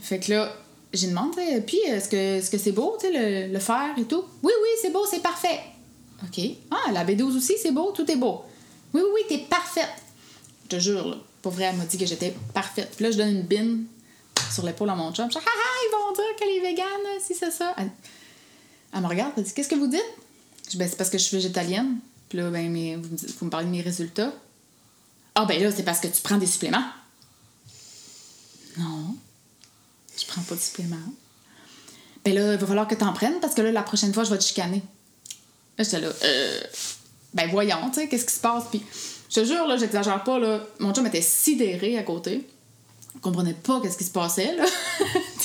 Fait que là, demande, tu sais, puis est-ce que est-ce que c'est beau, tu sais, le, le fer et tout? Oui, oui, c'est beau, c'est parfait. OK. Ah, la B12 aussi, c'est beau, tout est beau. Oui, oui, oui, t'es parfaite. Je te jure, là, pour vrai, elle m'a dit que j'étais parfaite. Puis là, je donne une bine sur l'épaule à mon chum. Je dis, ah, ah, ils vont dire qu'elle est végane, si c'est ça. Elle, elle me regarde, elle dit, qu'est-ce que vous dites? Je dis, ben, c'est parce que je suis végétalienne. Puis là, ben, mes- vous me parlez de mes résultats. Ah, ben là, c'est parce que tu prends des suppléments. Non, je prends pas de suppléments. Ben là, il va falloir que t'en prennes parce que là, la prochaine fois, je vais te chicaner. Là, j'étais là, euh, ben voyons, tu sais, qu'est-ce qui se passe? Puis, je te jure, là, j'exagère pas, là, mon chum était sidéré à côté. Il comprenait pas qu'est-ce qui se passait, là. *laughs*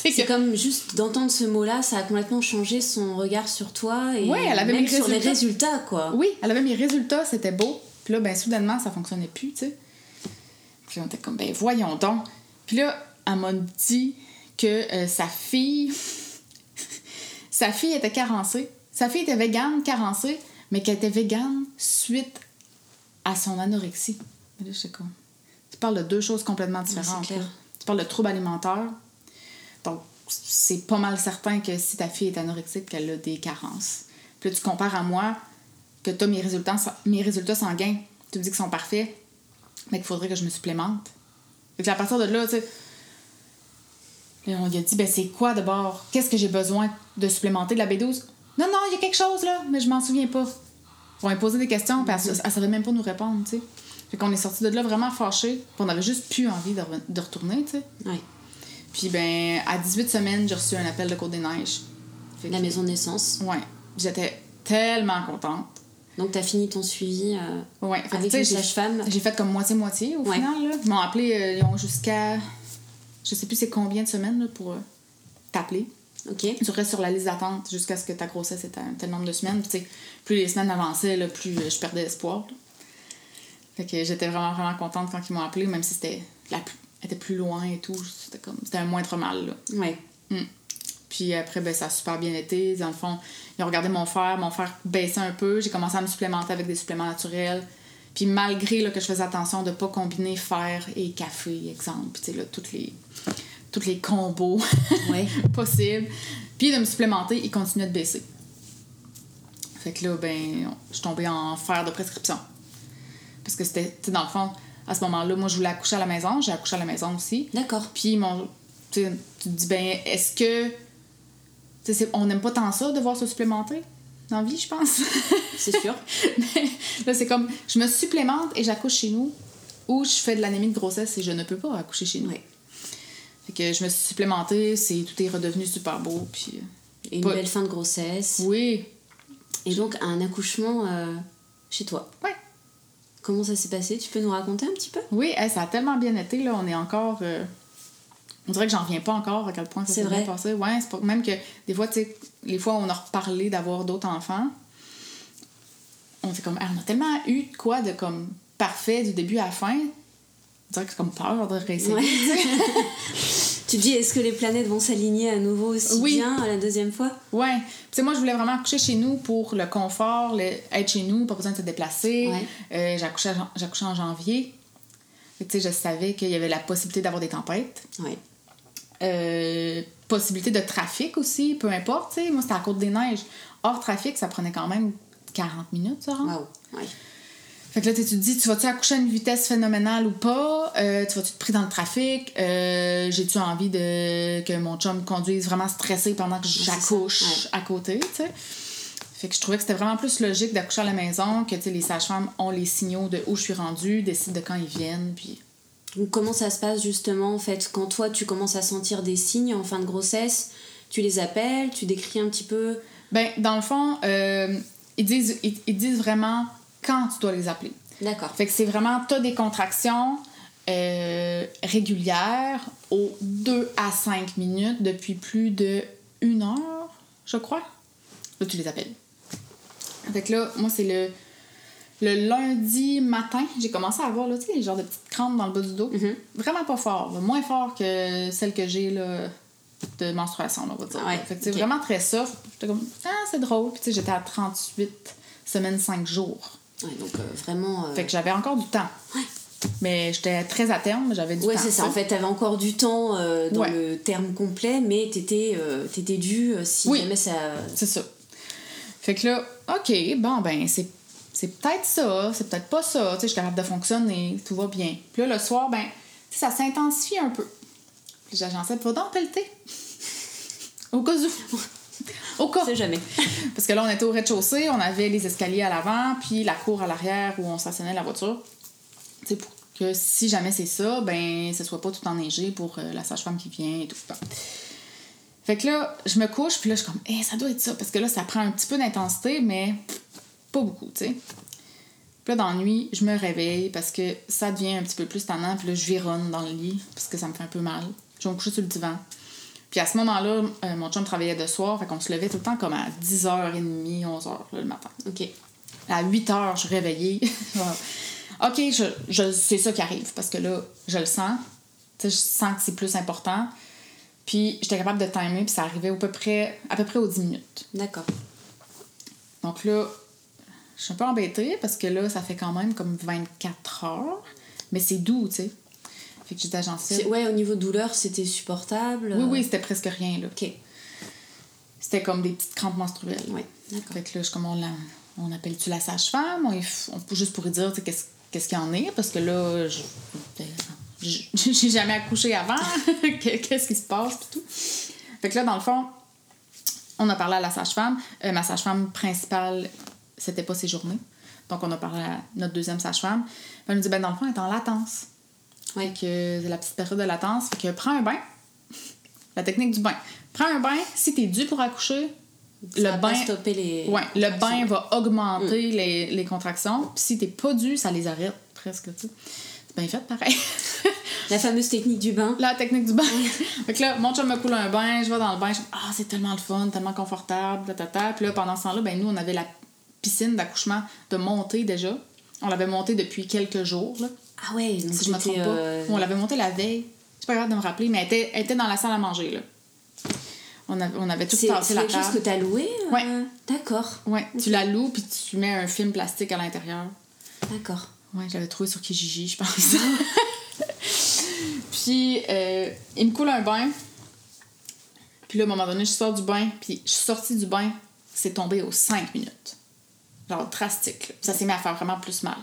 Tu C'est que- comme juste d'entendre ce mot-là, ça a complètement changé son regard sur toi et Ouais, elle avait même sur les résultats. résultats, quoi. Oui, elle avait mes résultats, c'était beau. Puis là, ben, soudainement, ça fonctionnait plus, tu sais. Puis là, on était comme, ben, voyons donc. Puis là, elle m'a dit que euh, sa fille. *laughs* sa fille était carencée. Sa fille était végane, carencée, mais qu'elle était végane suite à son anorexie. Là, j'étais comme. Tu parles de deux choses complètement différentes. Tu parles de troubles alimentaires. Donc, c'est pas mal certain que si ta fille est anorexique, qu'elle a des carences. Puis là, tu compares à moi que tu as mes résultats, mes résultats sanguins. Tu me dis qu'ils sont parfaits, mais qu'il faudrait que je me supplémente. Fait que à partir de là, tu sais, on lui a dit, ben c'est quoi d'abord? Qu'est-ce que j'ai besoin de supplémenter de la B12? Non, non, il y a quelque chose là, mais je m'en souviens pas. On lui posé des questions, puis elle, elle savait même pas nous répondre, tu sais. Fait qu'on est sorti de là vraiment fâchés, puis on avait juste plus envie de, retourner, tu sais. Ouais. Puis ben, à 18 semaines, j'ai reçu un appel de Côte-des-Neiges. Fait que- La maison de naissance. Ouais. J'étais tellement contente. Donc, t'as fini ton suivi euh, Ouais. Fait que, avec tu une j'ai- sage-femme. J'ai fait comme moitié-moitié au Ouais. final. Là. Ils m'ont appelé, euh, ils ont jusqu'à. Je sais plus c'est combien de semaines là, pour euh, t'appeler. Ok. Tu restes sur la liste d'attente jusqu'à ce que ta grossesse ait un tel nombre de semaines. Puis, tu plus les semaines avançaient, là, plus euh, je perdais espoir. là. Fait que j'étais vraiment, vraiment contente quand ils m'ont appelé, même si c'était la plus... était plus loin et tout. C'était comme. C'était un moindre mal. Là. Ouais. Puis après, ben, ça a super bien été. Dans le fond, ils ont regardé mon fer. Mon fer baissait un peu. J'ai commencé à me supplémenter avec des suppléments naturels. Puis malgré là, que je faisais attention de ne pas combiner fer et café, exemple. Puis tu sais, là, toutes les, tous les combos *laughs* Ouais. possibles. Puis de me supplémenter, il continuait de baisser. Fait que là, ben, je suis tombée en fer de prescription. Parce que c'était, tu sais, dans le fond, à ce moment-là, moi, je voulais accoucher à la maison. J'ai accouché à la maison aussi. D'accord. Puis mon, tu te dis, ben, est-ce que. On n'aime pas tant ça, devoir se supplémenter dans la vie, je pense. *laughs* C'est sûr. Mais là, c'est comme, je me supplémente et j'accouche chez nous, ou je fais de l'anémie de grossesse et je ne peux pas accoucher chez nous. Ouais. Fait que je me suis supplémentée, c'est, tout est redevenu super beau. Puis, euh, Et une Pas- belle fin de grossesse. oui, Et donc, un accouchement euh, chez toi. ouais. Comment ça s'est passé? Tu peux nous raconter un petit peu? Oui, hey, ça a tellement bien été, là. On est encore. euh, On dirait que j'en reviens pas encore à quel point ça s'est bien passé. Ouais, c'est pas... même que des fois, tu sais, les fois où on a reparlé d'avoir d'autres enfants, on fait comme, Ah, on a tellement eu de quoi de comme parfait du début à la fin. On dirait que c'est comme peur de réessayer. Ouais. tu *laughs* te dis, est-ce que les planètes vont s'aligner à nouveau aussi Oui. bien à la deuxième fois? Ouais. Tu sais, moi, je voulais vraiment accoucher chez nous pour le confort, le- être chez nous, pas besoin de se déplacer. Ouais. Euh, accouché en janvier. Tu sais, je savais qu'il y avait la possibilité d'avoir des tempêtes. Ouais. Euh, possibilité de trafic aussi, peu importe. Moi, c'était à Côte-des-Neiges. Hors trafic, ça prenait quand même 40 minutes, ça. Waouh. Ouais. Fait que là, tu te dis, tu vas-tu accoucher à une vitesse phénoménale ou pas? Euh, tu vas-tu te pris dans le trafic? Euh, J'ai-tu envie de que mon chum conduise vraiment stressé pendant que j'accouche à côté, tu sais? Fait que je trouvais que c'était vraiment plus logique d'accoucher à la maison, que les sages-femmes ont les signaux de où je suis rendue, décident de quand ils viennent, puis... Donc, comment ça se passe justement en fait quand toi tu commences à sentir des signes en fin de grossesse Tu les appelles, tu décris un petit peu? Ben, dans le fond, euh, ils, disent, ils, ils disent vraiment quand tu dois les appeler. D'accord. Fait que c'est vraiment, t'as des contractions euh, régulières aux 2 à 5 minutes depuis plus de une heure, je crois. Là, tu les appelles. Fait que là, moi, c'est le, le lundi matin, j'ai commencé à avoir, là, tu sais, les genres de petites crampes dans le bas du dos. Mhm. Vraiment pas fort, là. moins fort que celle que j'ai, là, de menstruation, là, on va dire. Ouais, Fait que vraiment très soft. J'étais comme, ah, c'est drôle. Puis, tu sais, j'étais à 38 semaines, 5 jours. Ouais, donc euh, vraiment. euh, Fait que j'avais encore du temps. Mais j'étais très à terme, j'avais du Ouais, temps. c'est ça. En fait, t'avais encore du temps euh, dans Ouais. le terme complet, mais t'étais euh, t'étais dû euh, si Oui. jamais ça. C'est ça. Fait que là, OK, bon, ben, c'est, c'est peut-être ça, c'est peut-être pas ça. Tu sais, je suis capable de fonctionner, tout va bien. Puis là, le soir, ben, tu sais, ça s'intensifie un peu. Puis j'agençais, va donc pelleter. *laughs* Au cas où. Au cas. Sait jamais. *laughs* Parce que là, on était au rez-de-chaussée, on avait les escaliers à l'avant, puis la cour à l'arrière où on stationnait la voiture. Tu sais, pour que si jamais c'est ça, ben, ce soit pas tout enneigé pour euh, la sage-femme qui vient et tout. Bon. Fait que là, je me couche, puis là, je suis comme, eh, ça doit être ça. Parce que là, ça prend un petit peu d'intensité, mais pas beaucoup, tu sais. Puis là, dans la nuit, je me réveille parce que ça devient un petit peu plus tannant, puis là, je vironne dans le lit parce que ça me fait un peu mal. Je vais me coucher sur le divan. Puis à ce moment-là, euh, mon chum travaillait de soir, fait qu'on se levait tout le temps comme à 10h30, 11h là, le matin. Ok. À 8h, je suis réveillée. *laughs* ok, je, je, c'est ça qui arrive parce que là, je le sens. Tu sais, je sens que c'est plus important. Puis j'étais capable de timer, puis ça arrivait à peu près, à peu près aux 10 minutes. D'accord. Donc là, je suis un peu embêtée parce que là, ça fait quand même comme 24 heures. Mais c'est doux, tu sais. Fait que j'étais agencée. Ouais, au niveau douleur, c'était supportable. Oui, oui, c'était presque rien, là. Ok. C'était comme des petites crampes menstruelles. Ouais, d'accord. Fait que là, je comme on, on appelle-tu la sage-femme? On, on- juste pour lui dire, tu sais, qu'est-ce qu'est-ce qu'il y en est? Parce que là, je- j'ai jamais accouché avant. Que- *laughs* qu'est-ce qui se passe? Puis tout. Fait que là, dans le fond, on a parlé à la sage-femme. Euh, ma sage-femme principale, c'était pas ses journées. Donc, on a parlé à notre deuxième sage-femme. Elle nous dit, ben, dans le fond, elle est en latence. Fait que c'est la petite période de latence. Fait que prends un bain. *laughs* La technique du bain. Prends un bain. Si t'es dû pour accoucher, Ça le bain. stopper les. Ouais, le bain va augmenter les, les contractions. Puis si t'es pas dû, ça les arrête presque. C'est bien fait, pareil. La fameuse technique du bain. La technique du bain. *laughs* fait que là, mon chum me coule un bain, je vais dans le bain, je dis Ah, c'est tellement le fun, tellement confortable, tatata. Puis là, pendant ce temps-là, ben, nous, on avait la piscine d'accouchement de montée déjà. On l'avait montée depuis quelques jours, là, Ah ouais, donc si je me trompe pas. euh, On l'avait montée la veille. Je suis pas capable de me rappeler, mais elle était, elle était dans la salle à manger, là. On avait, on avait tout C'est tassé c'est la quelque chose table. que t'as loué euh, Ouais. D'accord. Ouais, tu la loues, puis tu mets un film plastique à l'intérieur. D'accord. Ouais, j'avais trouvé sur Kijiji, je pense. *laughs* puis, euh, il me coule un bain. Puis là, à un moment donné, je sors du bain. Puis, je suis sortie du bain. C'est tombé aux 5 minutes. Genre drastique. là. Ça s'est mis à faire vraiment plus mal.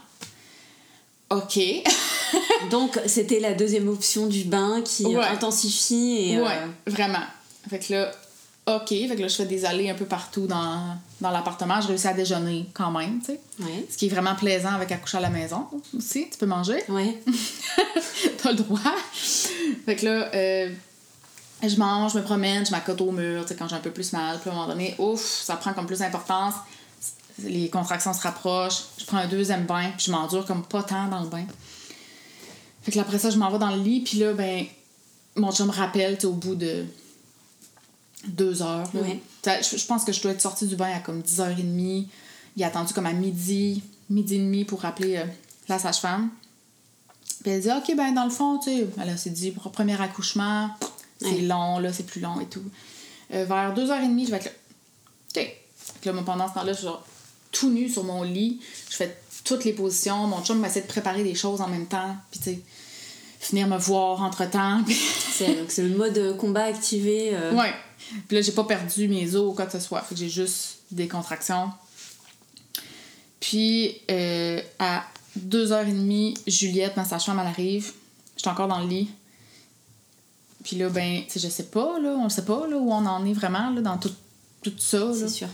OK. *laughs* *laughs* Donc, c'était la deuxième option du bain qui euh, Ouais. intensifie et. euh, Ouais, vraiment. Fait que là, OK. Fait que là, je fais des allées un peu partout dans, dans l'appartement. Je réussis à déjeuner quand même, tu sais. Ouais. Ce qui est vraiment plaisant avec accoucher à la maison aussi. Tu peux manger. Ouais. *laughs* T'as le droit. Fait que là, euh, je mange, je me promène, je m'accote au mur, tu sais, quand j'ai un peu plus mal. Puis à un moment donné, ouf, ça prend comme plus d'importance. Les contractions se rapprochent. Je prends un deuxième bain, puis je m'endure comme pas tant dans le bain. Fait que là, après ça, je m'en vais dans le lit, puis là, ben, mon chum me rappelle, au bout de deux heures. T'as- Je, je pense que je dois être sortie du bain à comme 10h30. Il a attendu comme à midi, midi et demi pour rappeler euh, la sage-femme. Puis elle dit, OK, ben dans le fond, tu sais, elle s'est dit, premier accouchement, c'est Ouais. long, là, c'est plus long et tout. Euh, vers 2h30, je vais être là. OK. Fait que là, moi, pendant ce temps-là, je suis genre tout nu sur mon lit. Je fais toutes les positions. Mon chum m'essaie de préparer des choses en même temps. Puis, tu sais, venir me voir entre-temps. *laughs* C'est le mode euh, combat activé. euh, Ouais. Puis là, j'ai pas perdu mes os ou quoi que ce soit. Fait que j'ai juste des contractions. Puis, euh, à 2h30, Juliette, ma sage-femme, elle arrive. J'étais encore dans le lit. Puis là, ben, tu sais, je sais pas, là, on sait pas, là, où on en est vraiment, là, dans tout, tout ça. C'est sûr.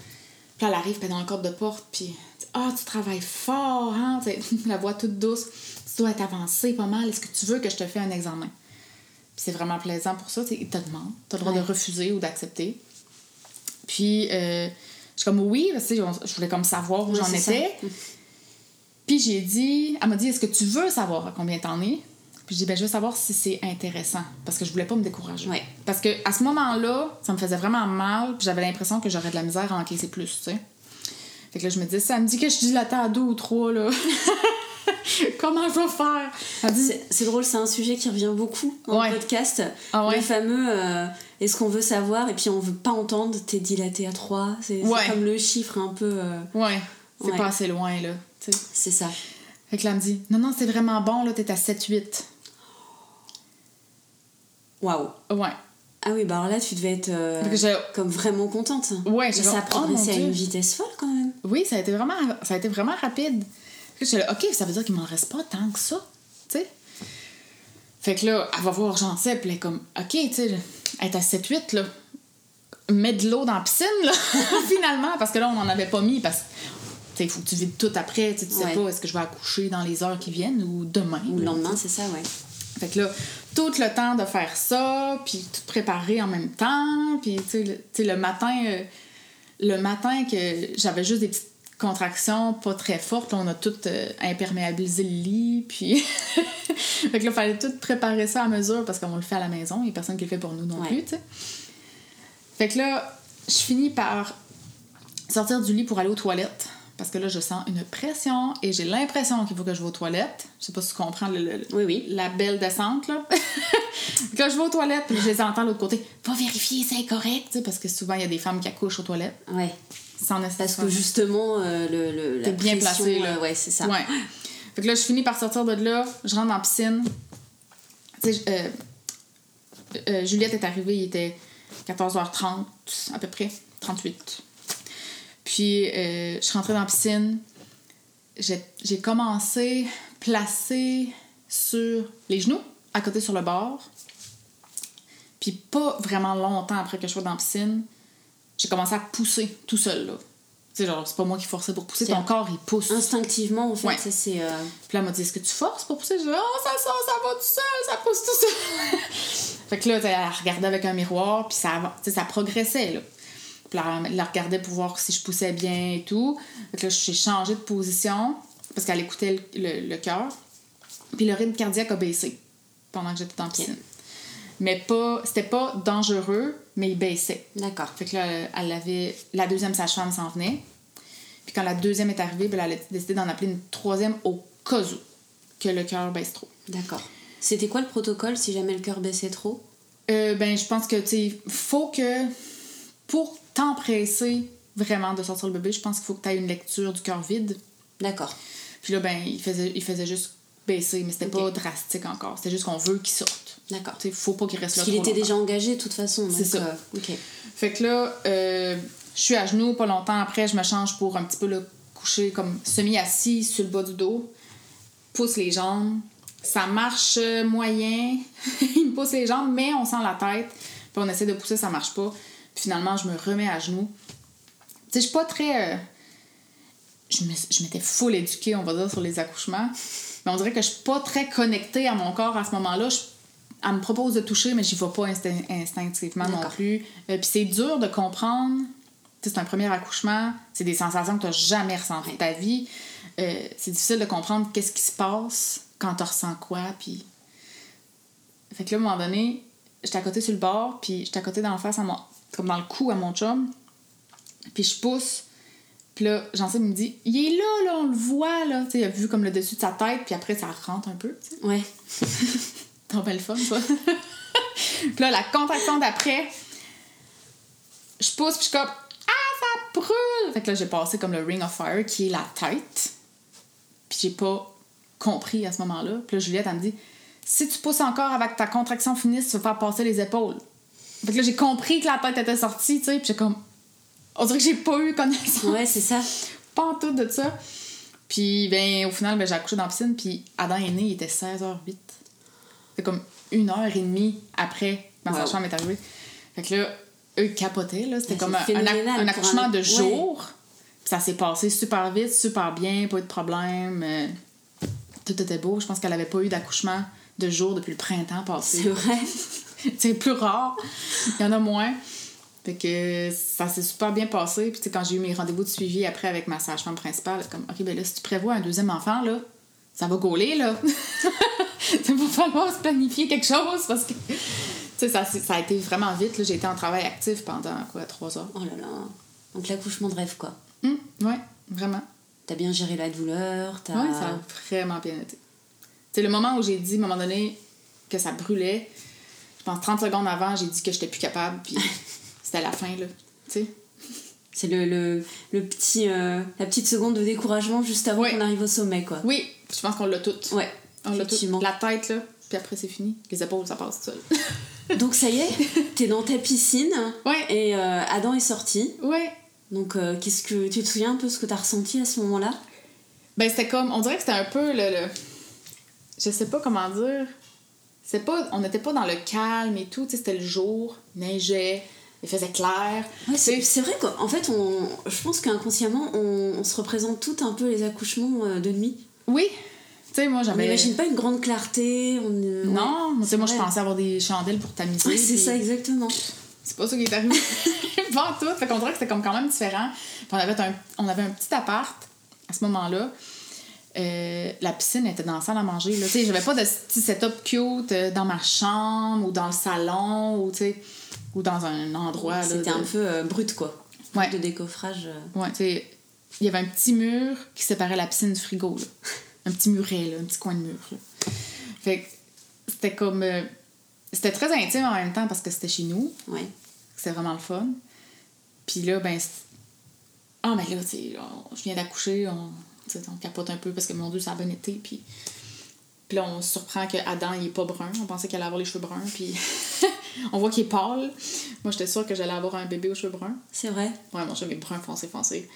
Puis elle arrive, puis elle est dans le cadre de porte, puis Ah, tu travailles fort, hein? *laughs* La voix toute douce. Tu dois être avancé pas mal. Est-ce que tu veux que je te fasse un examen? Puis c'est vraiment plaisant pour ça. Ils te demandent. Tu as le droit Ouais. de refuser ou d'accepter. Puis, euh, je suis comme oui, parce que, je voulais comme savoir où j'en ça. étais. *laughs* Puis j'ai dit, elle m'a dit, est-ce que tu veux savoir à combien t'en es? Puis j'ai dit, ben, je veux savoir si c'est intéressant. Parce que je voulais pas me décourager. Ouais. Parce que à ce moment-là, ça me faisait vraiment mal. Puis j'avais l'impression que j'aurais de la misère à encaisser plus, tu sais. Fait que là, je me disais, ça me dit que je dilatais à deux ou trois, là. *laughs* Comment je vais faire? Dit, C'est c'est drôle, c'est un sujet qui revient beaucoup en Ouais. podcast. Ah ouais? Le fameux euh, est-ce qu'on veut savoir et puis on veut pas entendre, t'es dilaté à 3. C'est Ouais. comme le chiffre un peu. euh, ouais, c'est pas assez loin, là. c'est ça. Fait que là, elle me dit, non, non, c'est vraiment bon, là, t'es à 7-8. Waouh. Ouais. Ah oui, bah alors là, tu devais être euh, comme vraiment contente. Ouais, j'ai ça comme, oh, à une vitesse folle quand même. Oui, ça a été vraiment, ça a été vraiment rapide. Fait que là, OK, ça veut dire qu'il m'en reste pas tant que ça, tu sais. Fait que là, elle va voir Urgentep, puis elle est comme, OK, tu sais, elle est à 7-8, là. Mets de l'eau dans la piscine, là, *laughs* finalement, parce que là, on n'en avait pas mis, parce que, il faut que tu vides tout après, tu sais, Ouais. pas, est-ce que je vais accoucher dans les heures qui viennent ou demain. Ou le lendemain, c'est ça, ouais. Fait que là, tout le temps de faire ça, puis tout préparer en même temps, puis tu sais, le, matin, euh, le matin que j'avais juste des petites contractions pas très fortes, là, on a tout euh, imperméabilisé le lit, puis *laughs* fait que là, fallait tout préparer ça à mesure parce qu'on le fait à la maison, il n'y a personne qui le fait pour nous non Ouais. plus, tu sais. Fait que là, je finis par sortir du lit pour aller aux toilettes. Parce que là, je sens une pression et j'ai l'impression qu'il faut que je vais aux toilettes. Je sais pas si tu comprends le- le- Oui, oui. la belle descente, là. *laughs* Quand je vais aux toilettes, puis je les entends de l'autre côté, va vérifier, c'est correct, parce que souvent, il y a des femmes qui accouchent aux toilettes Ouais. sans Parce que justement, euh, le, le, la bien pression, placé, là. euh, ouais, c'est ça. Ouais. Fait que là, je finis par sortir de là, je rentre la piscine. Tu sais, euh, Juliette est arrivée, il était 14h30, à peu près, 38. Puis, euh, je suis rentrée dans la piscine. J'ai commencé placée sur les genoux, à côté sur le bord. Puis, pas vraiment longtemps après que je sois dans la piscine, j'ai commencé à pousser tout seul, là. Tu sais, genre, c'est pas moi qui forçais pour pousser, C'est ton corps, il pousse. Instinctivement, en fait, Ouais. ça c'est. euh, Puis là, elle m'a dit, est-ce que tu forces pour pousser? Je dis, oh, ça sort, ça va tout seul, ça pousse tout seul. *laughs* fait que là, elle regardait avec un miroir, puis ça, ça progressait, là. Puis là, elle la regardait pour voir si je poussais bien et tout. Fait que là, j'ai changé de position, parce qu'elle écoutait le, le- le cœur. Puis le rythme cardiaque a baissé pendant que j'étais la piscine. Mais pas, c'était pas dangereux, mais il baissait. D'accord. Fait que là, elle avait. La deuxième sage-femme s'en venait. Puis quand la deuxième est arrivée, ben, elle a décidé d'en appeler une troisième au cas où que le cœur baisse trop. D'accord. C'était quoi le protocole si jamais le cœur baissait trop? Euh, ben, je pense que, tu faut que. Pour t'empresser vraiment de sortir le bébé, je pense qu'il faut que tu aies une lecture du cœur vide. D'accord. Puis là, ben, il faisait, il faisait juste baisser, mais c'était Ok. pas drastique encore. C'était juste qu'on veut qu'il sorte. D'accord. Tu sais, faut pas qu'il reste là Parce qu'il était longtemps. déjà engagé de toute façon. C'est ça. euh, ok. Fait que là, euh, je suis à genoux, pas longtemps après, je me change pour un petit peu le coucher comme semi-assis sur le bas du dos, pousse les jambes. Ça marche euh, moyen, *laughs* il me pousse les jambes, mais on sent la tête. Puis on essaie de pousser, ça marche pas. Puis finalement, je me remets à genoux. Tu sais, je suis pas très. euh, je m'étais full éduquée, on va dire, sur les accouchements. Mais on dirait que je suis pas très connectée à mon corps à ce moment-là. Je- elle me propose de toucher, mais j'y vais pas instin- instinctivement non plus. Euh, Puis c'est dur de comprendre. Tu sais, c'est un premier accouchement, c'est des sensations que tu n'as jamais ressenties de ta vie. Euh, c'est difficile de comprendre qu'est-ce qui se passe quand tu ressens quoi. Puis... Fait que là, à un moment donné, j'étais à côté sur le bord, puis j'étais à côté dans la face, à mon, comme dans le cou à mon chum. Puis je pousse. Puis là, Jean-Seb me dit Il est là, là, on le voit, là. Tu sais, il a vu comme le dessus de sa tête, puis après, ça rentre un peu. Ouais. *laughs* Trop belle fun, ça. *laughs* puis là, la contraction d'après, je pousse, puis je suis comme Ah, ça brûle! Fait que là, j'ai passé comme le Ring of Fire, qui est la tête. Puis j'ai pas compris à ce moment-là. Puis là, Juliette, elle me dit Si tu pousses encore avec ta contraction finisse, tu vas faire passer les épaules. Fait que là, j'ai compris que la tête était sortie, tu sais, puis j'ai comme. On dirait que j'ai pas eu connaissance. Ouais, c'est ça. *laughs* Pas en tout de ça. Puis, ben, au final, ben, j'ai accouché dans la piscine, puis Adam est né, il était 16h08. C'est comme une heure et demie après ma Wow. sage-femme est arrivée. Fait que là, eux capotaient, là. C'était comme un, accouchement de ouais. jour. Puis ça s'est passé super vite, super bien, pas eu de problème. euh, tout était beau. Je pense qu'elle avait pas eu d'accouchement de jour depuis le printemps passé. C'est vrai. *laughs* *laughs* c'est plus rare. Il y en a moins. Fait que ça s'est super bien passé. Puis quand j'ai eu mes rendez-vous de suivi après avec ma sage-femme principale, comme OK, ben là, si tu prévois un deuxième enfant, là, ça va gauler, là. *laughs* Il va falloir se planifier quelque chose parce que. Ça, ça a été vraiment vite. là. J'ai été en travail actif pendant quoi, trois heures. Oh là là. Donc l'accouchement de rêve, quoi. Hum, ouais, vraiment. T'as bien géré la douleur, t'as... Ouais, ça a vraiment bien été. C'est le moment où j'ai dit, à un moment donné, que ça brûlait. Je pense 30 secondes avant, j'ai dit que j'étais plus capable, puis *laughs* c'était la fin, là. Tu sais? C'est le, le, le petit, euh, la petite seconde de découragement juste avant Ouais. qu'on arrive au sommet, quoi. Oui, je pense qu'on l'a toutes. Ouais, On l'a toutes. effectivement. La tête, là, puis après, c'est fini. Les épaules, ça passe tout seul. Donc ça y est, *laughs* t'es dans ta piscine ouais, et euh, Adam est sorti. ouais. Donc euh, qu'est-ce que tu te souviens un peu ce que t'as ressenti à ce moment-là? Ben, c'était comme, on dirait que c'était un peu le, le- Je sais pas comment dire. C'est pas, on n'était pas dans le calme et tout, c'était le jour, il neigeait, il faisait clair. Ouais, c'est vrai qu'en fait, on, je pense qu'inconsciemment, on, on se représente tout un peu les accouchements euh, de nuit. Oui, tu sais, moi On n'imagine pas une grande clarté. On, euh, Non, ouais, moi je pensais avoir des chandelles pour tamiser. Ouais, c'est puis ça, exactement. C'est pas ça qui est arrivé. *laughs* pas en tout. Fait qu'on dirait que c'était comme quand même différent. Puis on avait un, on avait un petit appart à ce moment-là. Euh, la piscine était dans la salle à manger. Là. Tu sais, J'avais pas de petit setup cute euh, dans ma chambre ou dans le salon ou, ou dans un endroit. là, C'était de- un peu euh, brut, quoi. Ouais. De décoffrage. euh. Ouais, tu il y avait un petit mur qui séparait la piscine du frigo, là. *laughs* Un petit muret, là, un petit coin de mur, là. Fait que c'était comme... c'était très intime en même temps parce que c'était chez nous. Ouais. C'était vraiment le fun. Puis là, ben... Ah, mais là, tu sais, on- je viens d'accoucher, on, on capote un peu parce que, mon Dieu, ça a bien été, puis... Puis là, on se surprend que Adam, il est pas brun. On pensait qu'il allait avoir les cheveux bruns, puis... *laughs* on voit qu'il est pâle. Moi, j'étais sûre que j'allais avoir un bébé aux cheveux bruns. C'est vrai. Ouais, mon chum est brun foncé foncé.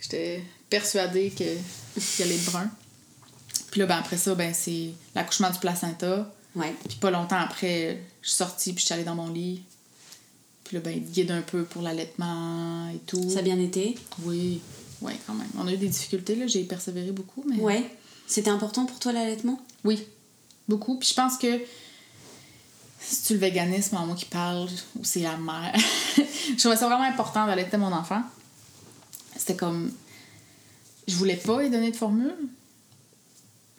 J'étais persuadée que qu'il allait être brun. Puis là, ben, après ça, ben, c'est l'accouchement du placenta. Ouais. Puis pas longtemps après, je suis sortie puis je suis allée dans mon lit. Puis là, ben, il guide un peu pour l'allaitement et tout. Ça a bien été? Oui, ouais, quand même. On a eu des difficultés, là. J'ai persévéré beaucoup, mais... Ouais. C'était important pour toi l'allaitement? Oui, beaucoup. Puis je pense que si tu le véganisme en moi qui parle, ou c'est la mère, *laughs* je trouvais ça vraiment important d'allaiter mon enfant. C'était comme. Je voulais pas lui donner de formule.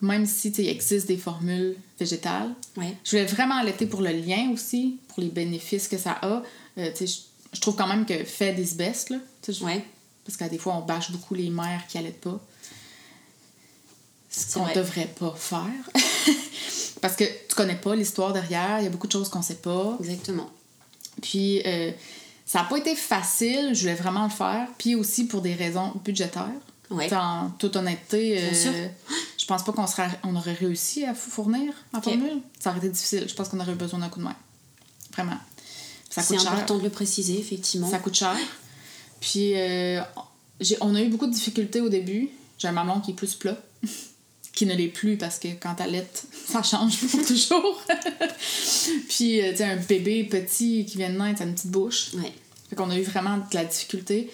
Même si il existe des formules végétales. Ouais. Je voulais vraiment allaiter pour le lien aussi, pour les bénéfices que ça a. Euh, tu sais, je, trouve quand même que fait des best, là. Je- Ouais. Parce que des fois, on bâche beaucoup les mères qui allaitent pas. Ce C'est qu'on vrai. devrait pas faire. *laughs* Parce que tu connais pas l'histoire derrière, il y a beaucoup de choses qu'on sait pas. Exactement. Puis, euh, ça n'a pas été facile, je voulais vraiment le faire. Puis aussi pour des raisons budgétaires. Ouais. En toute honnêteté, euh, je pense pas qu'on serait, on aurait réussi à fournir en Ok. formule. Ça aurait été difficile. Je pense qu'on aurait eu besoin d'un coup de main. Vraiment. Ça C'est coûte cher. important de le préciser, effectivement. Ça coûte cher. Puis, euh, on a eu beaucoup de difficultés au début. J'ai un mamelon qui est plus plat, *laughs* qui ne l'est plus parce que quand t'allaites, *laughs* ça change pour *laughs* toujours. Puis, euh, tu sais, un bébé petit qui vient de naître, a une petite bouche. Ouais. Fait qu'on a eu vraiment de la difficulté.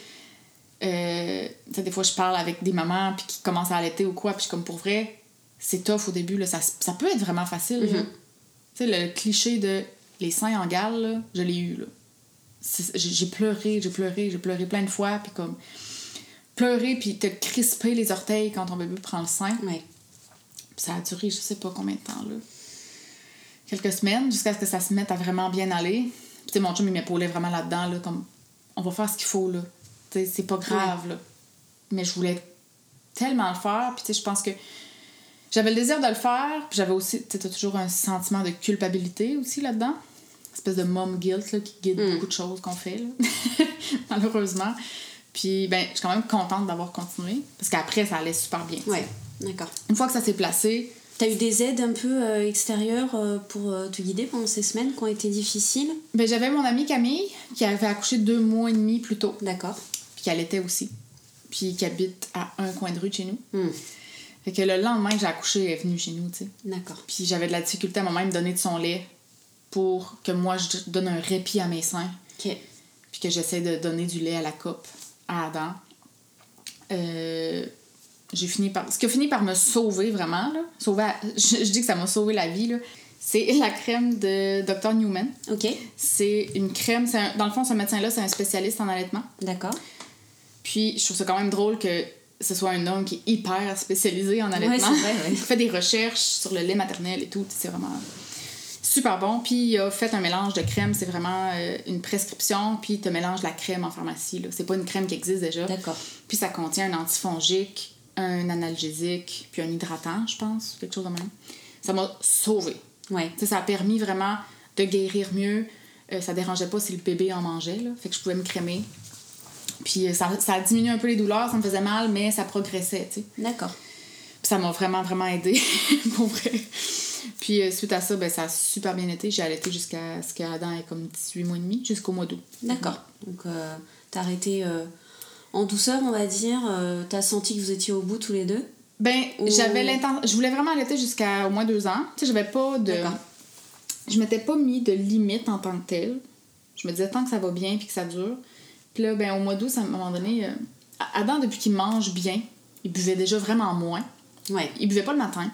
Euh, des fois, je parle avec des mamans puis qui commencent à allaiter ou quoi, puis comme pour vrai, c'est tough au début, là, ça, ça peut être vraiment facile. Mhm. Tu sais, le cliché de les seins en gale, là, je l'ai eu. là. J'ai pleuré, j'ai pleuré, j'ai pleuré plein de fois, puis comme pleurer puis te crisper les orteils quand ton bébé prend le sein. Ouais. Puis ça a duré je sais pas combien de temps là. quelques semaines jusqu'à ce que ça se mette à vraiment bien aller. Puis, tu sais, mon chum, il m'épaulait vraiment là-dedans, là, comme on va faire ce qu'il faut, là. Tu sais, c'est pas grave, là. Mais je voulais tellement le faire, puis tu sais, je pense que j'avais le désir de le faire, puis j'avais aussi, tu t'as toujours un sentiment de culpabilité aussi là-dedans. Espèce de mom guilt là, qui guide Mm. beaucoup de choses qu'on fait, là. *laughs* malheureusement. Puis, ben, je suis quand même contente d'avoir continué, parce qu'après, ça allait super bien. Ouais, d'accord. Une fois que ça s'est placé, T'as eu des aides un peu euh, extérieures euh, pour euh, te guider pendant ces semaines qui ont été difficiles? Ben, j'avais mon amie Camille, qui avait accouché deux mois et demi plus tôt, D'accord. puis qui allaitait aussi, puis qui habite à un coin de rue de chez nous. Hmm, Fait que le lendemain que j'ai accouché, elle est venue chez nous, tu sais. D'accord. Puis j'avais de la difficulté à moi-même donner de son lait pour que moi, je donne un répit à mes seins, Ok. puis que j'essaie de donner du lait à la coupe, à Adam. Euh, j'ai fini par... Ce qui a fini par me sauver, vraiment, là, sauver à- *laughs* je, je dis que ça m'a sauvé la vie, là, c'est *laughs* la crème de Dr. Newman. Ok. C'est une crème... c'est un- Dans le fond, ce médecin-là, c'est un spécialiste en allaitement. D'accord. Puis je trouve ça quand même drôle que ce soit un homme qui est hyper spécialisé en allaitement. Ouais, vrai, ouais. *laughs* Il fait des recherches sur le lait maternel et tout. C'est vraiment super bon. Puis il a fait un mélange de crème. C'est vraiment euh, une prescription. Puis il te mélange la crème en pharmacie. C'est pas une crème qui existe déjà. D'accord. Puis ça contient un antifongique, un analgésique, puis un hydratant, je pense. Quelque chose de même. Ça m'a sauvée. Ouais. Ça a permis vraiment de guérir mieux. Euh, ça dérangeait pas si le bébé en mangeait, là. Fait que je pouvais me crémer. Puis euh, ça, ça a diminué un peu les douleurs, ça me faisait mal, mais ça progressait, tu sais. D'accord. Puis ça m'a vraiment, vraiment aidé, *laughs* pour vrai. Puis euh, suite à ça, ben, ça a super bien été. J'ai allaité jusqu'à ce qu'Adam ait comme 18 mois et demi, jusqu'au mois d'août. D'accord. Donc, euh, t'as arrêté euh, en douceur, on va dire. t'as senti que vous étiez au bout tous les deux? Ben, Ou- j'avais l'intention... Je voulais vraiment allaiter jusqu'à au moins deux ans. Tu sais, j'avais pas de... Je m'étais pas mis de limite en tant que telle. Je me disais tant que ça va bien puis que ça dure. Puis là, ben, au mois d'août, à un moment donné... Adam, depuis qu'il mange bien, il buvait déjà vraiment moins. Ouais. Il buvait pas le matin.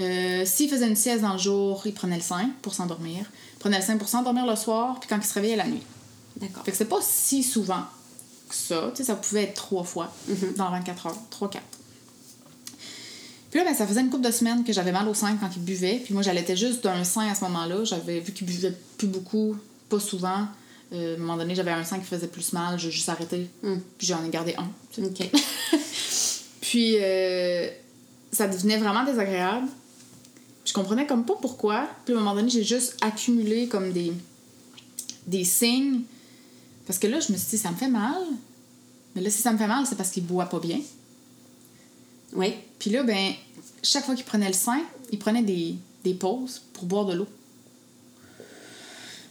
Euh, S'il faisait une sieste dans le jour, il prenait le sein pour s'endormir. Il prenait le sein pour s'endormir le soir, puis quand il se réveillait la nuit. D'accord. Fait que c'est pas si souvent que ça. Tu sais, ça pouvait être trois fois Mhm. dans 24 heures. Trois, quatre. Puis là, ben, ça faisait une couple de semaines que j'avais mal au sein quand il buvait. Puis moi, j'allaitais juste d'un sein à ce moment-là. J'avais vu qu'il buvait plus beaucoup, pas souvent. Euh, à un moment donné, j'avais un sein qui faisait plus mal. J'ai juste arrêté. Hmm. Puis j'en ai gardé un. tu sais. Ok. *laughs* Puis euh, ça devenait vraiment désagréable. Je comprenais comme pas pourquoi. Puis à un moment donné, j'ai juste accumulé comme des, des signes. Parce que là, je me suis dit, ça me fait mal. Mais là, si ça me fait mal, c'est parce qu'il boit pas bien. Oui. Puis là, ben, chaque fois qu'il prenait le sein, il prenait des, des pauses pour boire de l'eau.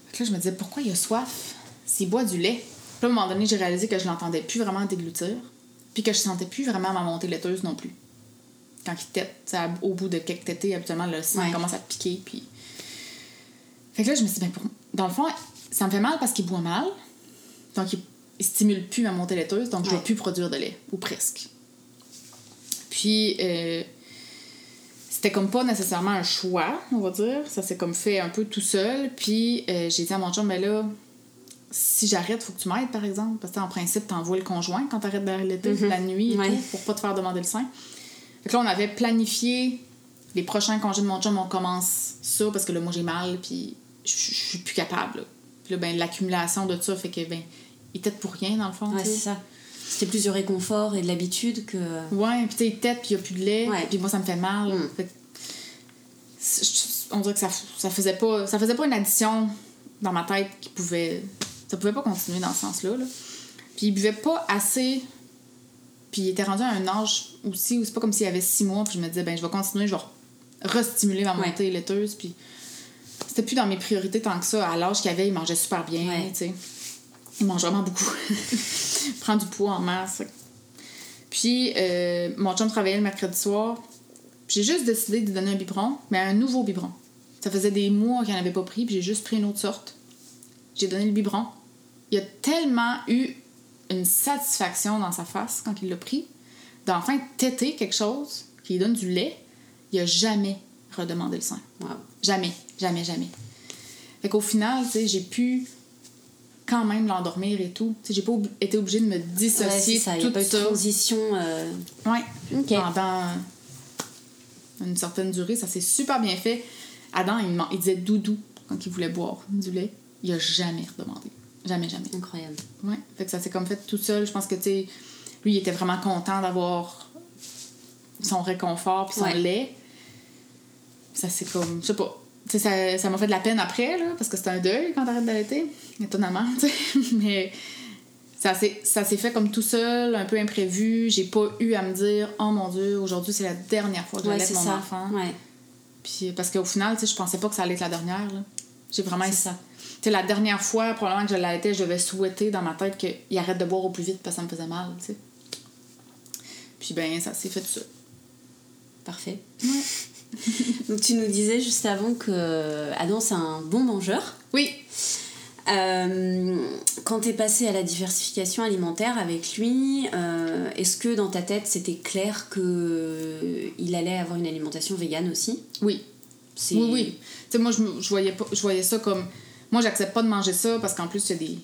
Fait que là, je me disais, pourquoi il a soif s'il boit du lait? Puis là, à un moment donné, j'ai réalisé que je l'entendais plus vraiment déglutir, puis que je sentais plus vraiment ma montée laiteuse non plus. Quand il tète, au bout de quelques tétés, habituellement, le Ouais. commence à piquer, puis... Fait que là, je me suis dit, ben, pour- dans le fond, ça me fait mal parce qu'il boit mal, donc il, il stimule plus ma montée laiteuse, donc je ne vais plus produire de lait, ou presque. Puis, euh, c'était comme pas nécessairement un choix, on va dire. Ça s'est comme fait un peu tout seul. Puis, euh, j'ai dit à mon chum, mais là, si j'arrête, faut que tu m'aides, par exemple. Parce que, en principe, t'envoies le conjoint quand t'arrêtes d'allaiter Mhm. la nuit et Ouais. tout, pour pas te faire demander le sein. Fait que là, on avait planifié les prochains congés de mon chum, on commence ça parce que là, moi, j'ai mal, puis je suis plus capable. là. Puis là, ben, l'accumulation de ça fait que, ben, il tête pour rien, dans le fond. Ouais, c'est ça. C'était plus du réconfort et de l'habitude que. Ouais, puis tu sais, tête, puis il n'y a plus de lait, puis moi, ça me fait mal. Mm. Fait que on dirait que ça, ça faisait pas ça faisait pas une addition dans ma tête qui pouvait ça pouvait pas continuer dans ce sens-là là. puis il buvait pas assez puis il était rendu à un âge aussi où c'est pas comme s'il avait six mois puis je me disais ben je vais continuer je vais restimuler ma Ouais. montée laiteuse puis c'était plus dans mes priorités tant que ça à l'âge qu'il avait il mangeait super bien Ouais. tu sais il mange vraiment beaucoup *laughs* il prend du poids en masse puis euh, mon chum travaillait le mercredi soir j'ai juste décidé de donner un biberon, mais un nouveau biberon. Ça faisait des mois qu'il n'en avait pas pris, puis j'ai juste pris une autre sorte. J'ai donné le biberon. Il a tellement eu une satisfaction dans sa face quand il l'a pris, d'enfin téter quelque chose qui lui donne du lait. Il a jamais redemandé le sein. Wow. Jamais, jamais, jamais. Fait qu'au final, tu sais, j'ai pu quand même l'endormir et tout. Tu sais, j'ai pas ob- été obligée de me Ouais, dissocier c'est ça. Il de n'y a tout pas eu de ça. transition. euh, Ouais pendant une certaine durée. Ça s'est super bien fait. Adam, il, il disait doudou quand il voulait boire du lait. Il a jamais redemandé. Jamais, jamais. Incroyable. Ouais. Fait que ça s'est comme fait tout seul. Je pense que, tu sais, lui, il était vraiment content d'avoir son réconfort puis son lait. Ça, c'est comme, je sais pas. Tu sais, ça m'a fait de la peine après, là, parce que c'était un deuil quand t'arrêtes d'allaiter, étonnamment, tu sais. *laughs* Mais ça s'est fait comme tout seul, un peu imprévu. J'ai pas eu à me dire, oh mon Dieu, aujourd'hui, c'est la dernière fois que j'allaite mon enfant. Ouais. Puis, parce qu'au final, tu sais, je pensais pas que ça allait être la dernière, là. J'ai vraiment. ça. Sais, la dernière fois, probablement que je l'allaitais, je devais souhaiter dans ma tête qu'il arrête de boire au plus vite parce que ça me faisait mal, tu sais. Puis, ben, ça s'est fait tout ça. Parfait. Donc tu nous disais juste avant que Adam c'est un bon mangeur. Oui. Euh, quand tu es passé à la diversification alimentaire avec lui, euh, est-ce que dans ta tête c'était clair que il allait avoir une alimentation végane aussi? Oui. Oui, oui. Tu sais, moi, je, je, voyais pas, je voyais ça comme. Moi, j'accepte pas de manger ça parce qu'en plus, c'est des.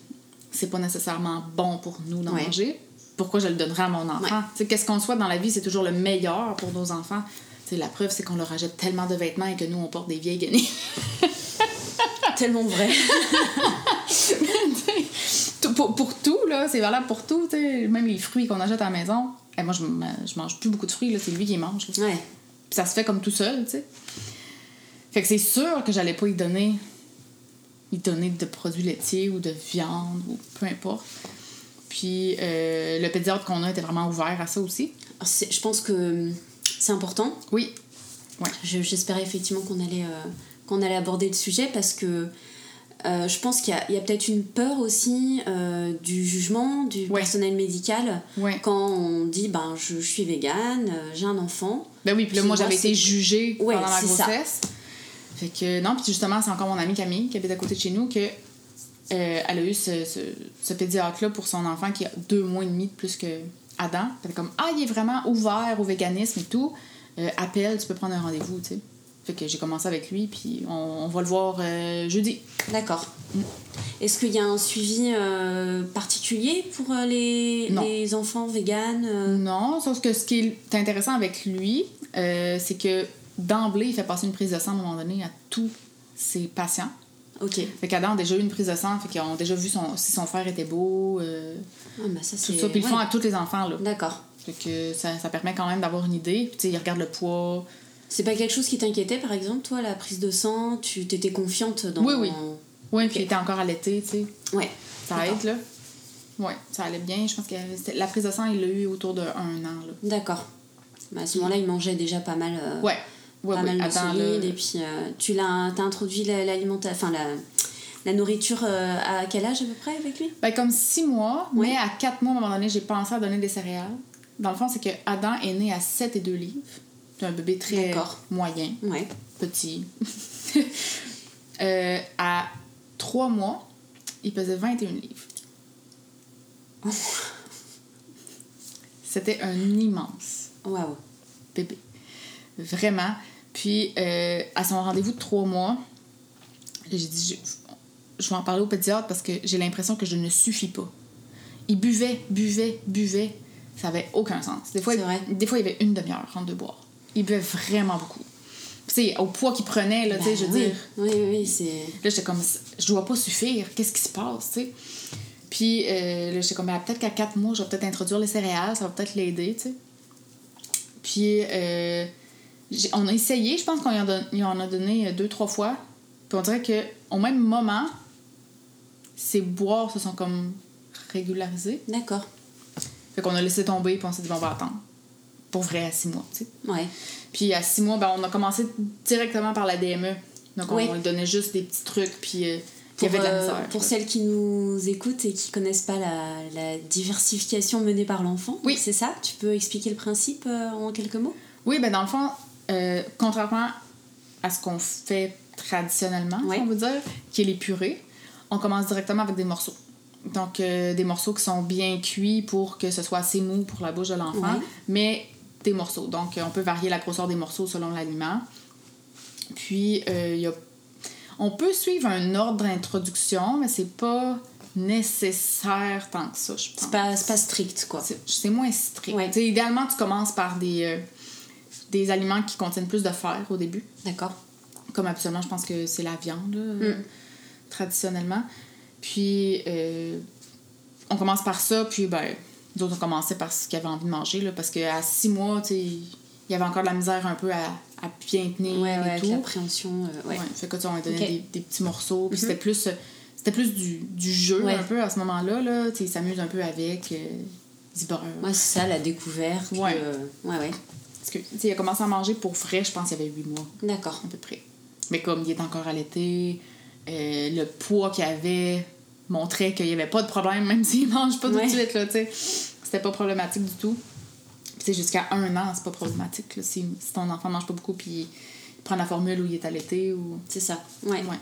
C'est pas nécessairement bon pour nous d'en manger. Pourquoi je le donnerais à mon enfant? Tu sais, qu'est-ce qu'on soit dans la vie, c'est toujours le meilleur pour nos enfants la preuve, c'est qu'on leur achète tellement de vêtements et que nous, on porte des vieilles guenilles. *laughs* tellement vrai. *laughs* pour, pour, tout, là, c'est valable pour tout. Même les fruits qu'on achète à la maison. Et moi, je, je mange plus beaucoup de fruits, c'est lui qui mange. Ouais. Puis ça se fait comme tout seul, tu sais. Fait que c'est sûr que j'allais pas y donner, y donner de produits laitiers ou de viande ou peu importe. Puis euh, le pédiatre qu'on a était vraiment ouvert à ça aussi. Ah, je pense que c'est important. Oui. Ouais. J'espérais effectivement qu'on allait, euh, qu'on allait aborder le sujet parce que euh, je pense qu'il y a, a peut-être une peur aussi euh, du jugement du personnel médical quand on dit ben je, suis végane, j'ai un enfant. Ben oui, puis là moi j'avais été jugée pendant ma grossesse. Fait que non, puis justement c'est encore mon amie Camille qui habite à côté de chez nous que elle a eu ce, ce, ce pédiatre là pour son enfant qui a deux mois et demi de plus que Adam. Fait comme, ah, il est vraiment ouvert au véganisme et tout. Euh, appelle, tu peux prendre un rendez-vous, tu sais. Fait que j'ai commencé avec lui, puis on, va le voir euh, jeudi. D'accord. Mm. Est-ce qu'il y a un suivi euh, particulier pour les, les, enfants véganes Non, sauf que ce qui est intéressant avec lui, c'est que d'emblée, il fait passer une prise de sang à un moment donné à tous ses patients. OK. Fait qu'Adam a déjà eu une prise de sang, fait qu'ils ont déjà vu son, si son frère était beau. Euh, ah, ben ça, tout ça. Puis ils le font à tous les enfants, là. D'accord. Fait que ça, ça permet quand même d'avoir une idée. Puis, tu sais, ils regardent le poids. C'est pas quelque chose qui t'inquiétait, par exemple, toi, la prise de sang? Tu t'étais confiante dans. Oui, oui. Oui, puis il était encore allaité, tu sais. Ouais. Ça aide, là. Oui, ça allait bien. Je pense que la prise de sang, il l'a eu autour de un an, là. D'accord. Ben, à ce moment-là, il mangeait déjà pas mal. Euh... Ouais ouais, pas mal de solides. Et puis, euh, tu l'as as introduit l'alimentation, enfin la, la nourriture euh, à quel âge à peu près avec lui? Ben, comme six mois, mais à quatre mois, à un moment donné, j'ai pensé à donner des céréales. Dans le fond, c'est que Adam est né à 7 et 2 livres. C'est un bébé très moyen, ouais. petit. *laughs* euh, à trois mois, il pesait 21 livres. *laughs* C'était un immense wow. bébé. Vraiment. Puis, euh, à son rendez-vous de trois mois, j'ai dit, je, vais en parler au pédiatre parce que j'ai l'impression que je ne suffis pas. Il buvait, buvait, buvait. Ça avait aucun sens. Des fois, il, des fois il y avait une demi-heure entre deux boire. Il buvait vraiment beaucoup. Puis, au poids qu'il prenait, là, tu sais, je veux ben dire. Oui, oui, c'est. Là, j'étais comme, je dois pas suffire. Qu'est-ce qui se passe, tu sais? Puis, euh, là, j'étais comme, ben, peut-être qu'à quatre mois, je vais peut-être introduire les céréales, ça va peut-être l'aider, tu sais. Puis, euh, on a essayé, je pense qu'on en, a donné euh, deux, trois fois. Puis on dirait qu'au même moment, ces boires se sont comme régularisés. D'accord. Fait qu'on a laissé tomber, puis on s'est dit, bon, on va attendre. Pour vrai, à six mois, tu sais. Ouais. Puis à six mois, ben, on a commencé directement par la DME. Donc on donnait juste des petits trucs, puis euh, il y avait de la misère. Euh, pour celles qui nous écoutent et qui connaissent pas la, la diversification menée par l'enfant, oui. c'est ça? Tu peux expliquer le principe en quelques mots? Oui, ben dans le fond, euh, contrairement à ce qu'on fait traditionnellement, on veut dire, qui est les purées, on commence directement avec des morceaux. Donc, euh, des morceaux qui sont bien cuits pour que ce soit assez mou pour la bouche de l'enfant, mais des morceaux. Donc, on peut varier la grosseur des morceaux selon l'aliment. Puis, euh, y a... on peut suivre un ordre d'introduction, mais c'est pas nécessaire tant que ça, je pense. C'est pas, pas strict, quoi. C'est moins strict. Idéalement, tu commences par des des aliments qui contiennent plus de fer au début. D'accord. Comme absolument, je pense que c'est la viande, là, Mm. traditionnellement. Puis, euh, on commence par ça, puis, ben, d'autres ont commencé par ce qu'ils avaient envie de manger, là, parce qu'à six mois, tu sais, il y avait encore de la misère un peu à, à bien tenir Ouais, ouais, et avec tout. l'appréhension. euh, ouais. Ouais, fait que tu on lui donnait des, des petits morceaux. Puis Mhm. c'était plus, c'était plus du, du jeu Ouais. un peu à ce moment-là. Là. Tu sais, Il s'amuse un peu avec. Euh, se beurre. Ouais, c'est ça, la découverte. Ouais. ouais, ouais. Parce que, il a commencé à manger pour vrai, je pense qu'il y avait 8 mois, D'accord. à peu près. Mais comme il est encore allaité, euh, le poids qu'il avait montrait qu'il n'y avait pas de problème, même *laughs* s'il mange pas tout Ouais. de suite. Là, tu sais. C'était pas problématique du tout. Puis sais, jusqu'à un an, c'est pas problématique. Là, si, si ton enfant mange pas beaucoup, puis il prend la formule où il est allaité ou. C'est ça. Ouais. Ouais.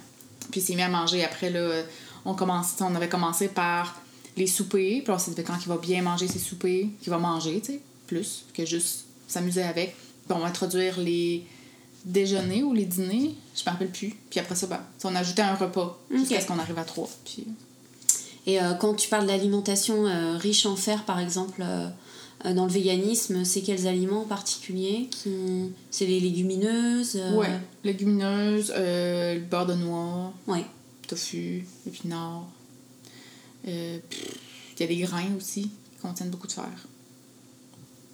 Puis il s'est mis à manger après, là. On, commence, on avait commencé par les soupers. Puis on s'est dit, quand il va bien manger ses soupers, qu'il va manger, tu sais, plus que juste s'amuser avec. Puis on va introduire les déjeuners ou les dîners, je me rappelle plus. Puis après ça, ben, on ajoutait un repas jusqu'à ce qu'on arrive à trois. Puis Et euh, quand tu parles d'alimentation euh, riche en fer, par exemple, euh, euh, dans le véganisme, c'est quels aliments en particulier qui... C'est les légumineuses euh, ouais, légumineuses, euh, le beurre de noix, Ouais. tofu, épinards. Euh, Il y a des grains aussi qui contiennent beaucoup de fer.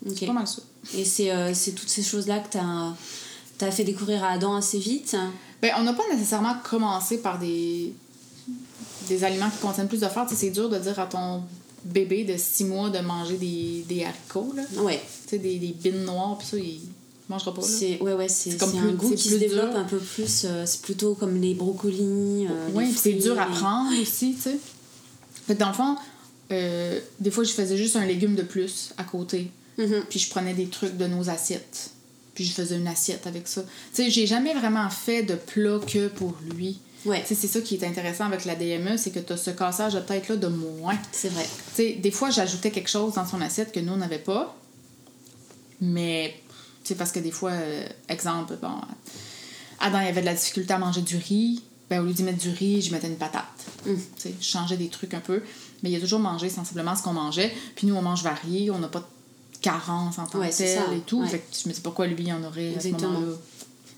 Ok. C'est pas mal ça. Et c'est euh, toutes ces choses-là que tu as, fait découvrir à Adam assez vite? Ben, on n'a pas nécessairement commencé par des, des aliments qui contiennent plus de fer. C'est dur de dire à ton bébé de 6 mois de manger des, des haricots, là. Ouais. Tu sais, des, des bines noires, puis ça, il mangera pas. C'est ouais, ouais, c'est un goût qui se développe dur. un peu plus. euh, c'est plutôt comme les brocolis. euh, Oui, c'est dur à prendre aussi, tu sais. Fait que dans le fond, euh, des fois, je faisais juste un légume de plus à côté. Mhm. Puis je prenais des trucs de nos assiettes. Puis je faisais une assiette avec ça. Tu sais, j'ai jamais vraiment fait de plat que pour lui. Ouais, Tu sais, c'est ça qui est intéressant avec la DME, c'est que tu as ce cassage de tête-là de moins. c'est vrai. Tu sais, des fois, j'ajoutais quelque chose dans son assiette que nous, on n'avait pas. Mais, tu sais, parce que des fois, euh, exemple, bon, Adam, il avait de la difficulté à manger du riz. Ben, au lieu d'y mettre du riz, j'y mettais une patate. Mm. Tu sais, je changeais des trucs un peu. Mais il a toujours mangé sensiblement ce qu'on mangeait. Puis nous, on mange varié. On n'a pas de carence en tant Ouais, que c'est tel ça, et tout. ouais. Fait que je me dis pourquoi lui, il en aurait à ce Exactement. moment-là.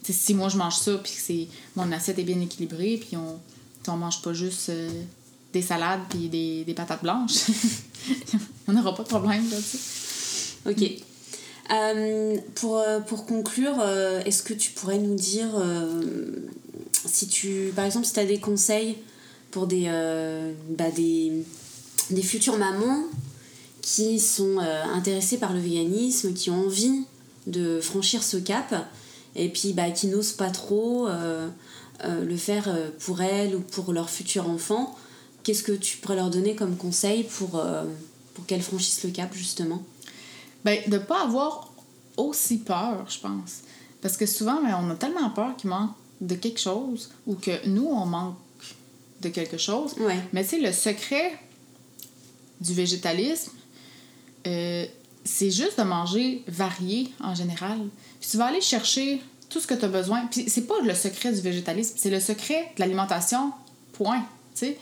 Sais, si moi, je mange ça, puis que mon assiette est bien équilibrée, puis on, on mange pas juste euh, des salades puis des, des patates blanches, *laughs* on n'aura pas de problème là-dessus. Ok. Euh, pour, euh, pour conclure, euh, est-ce que tu pourrais nous dire si tu, par exemple, si tu as des conseils pour des, bah, des, des futures mamans qui sont euh, intéressées par le véganisme, qui ont envie de franchir ce cap et puis bah, qui n'osent pas trop euh, euh, le faire pour elles ou pour leur futur enfant, qu'est-ce que tu pourrais leur donner comme conseil pour, pour qu'elles franchissent le cap justement? Ben, de pas avoir aussi peur, je pense. Parce que souvent, ben, on a tellement peur qu'il manque de quelque chose ou que nous, on manque de quelque chose. Ouais. Mais sais, le secret du végétalisme, euh, c'est juste de manger varié en général. Puis tu vas aller chercher tout ce que tu as besoin. Puis c'est pas le secret du végétalisme, c'est le secret de l'alimentation, point. Tu sais,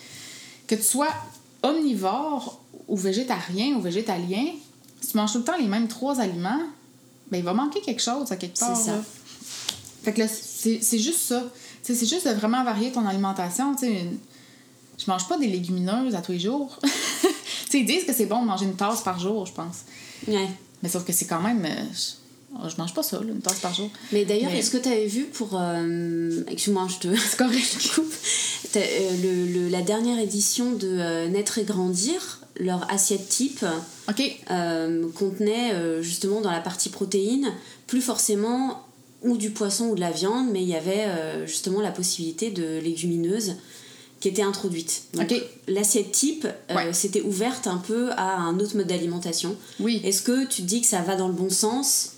que tu sois omnivore ou végétarien ou végétalien, si tu manges tout le temps les mêmes trois aliments, ben il va manquer quelque chose à quelque C'est part. ça. là. Fait que là, c'est c'est juste ça. C'est juste de vraiment varier ton alimentation. Tu sais, une- je mange pas des légumineuses à tous les jours. *laughs* sais, ils disent que c'est bon de manger une tasse par jour, je pense. Ouais. Mais sauf que c'est quand même. euh, je, mange pas ça, là, une tasse par jour. Mais d'ailleurs, Mais- est-ce que tu avais vu pour. euh, Excuse-moi, je te C'est correct. *laughs* coupe. Euh, le, le- la dernière édition de euh, Naître et Grandir, leur assiette type euh, contenait justement dans la partie protéines, plus forcément ou du poisson ou de la viande, mais il y avait euh, justement la possibilité de légumineuses qui était introduite. Donc, OK. L'assiette type, euh, Ouais. c'était ouverte un peu à un autre mode d'alimentation. Oui. Est-ce que tu te dis que ça va dans le bon sens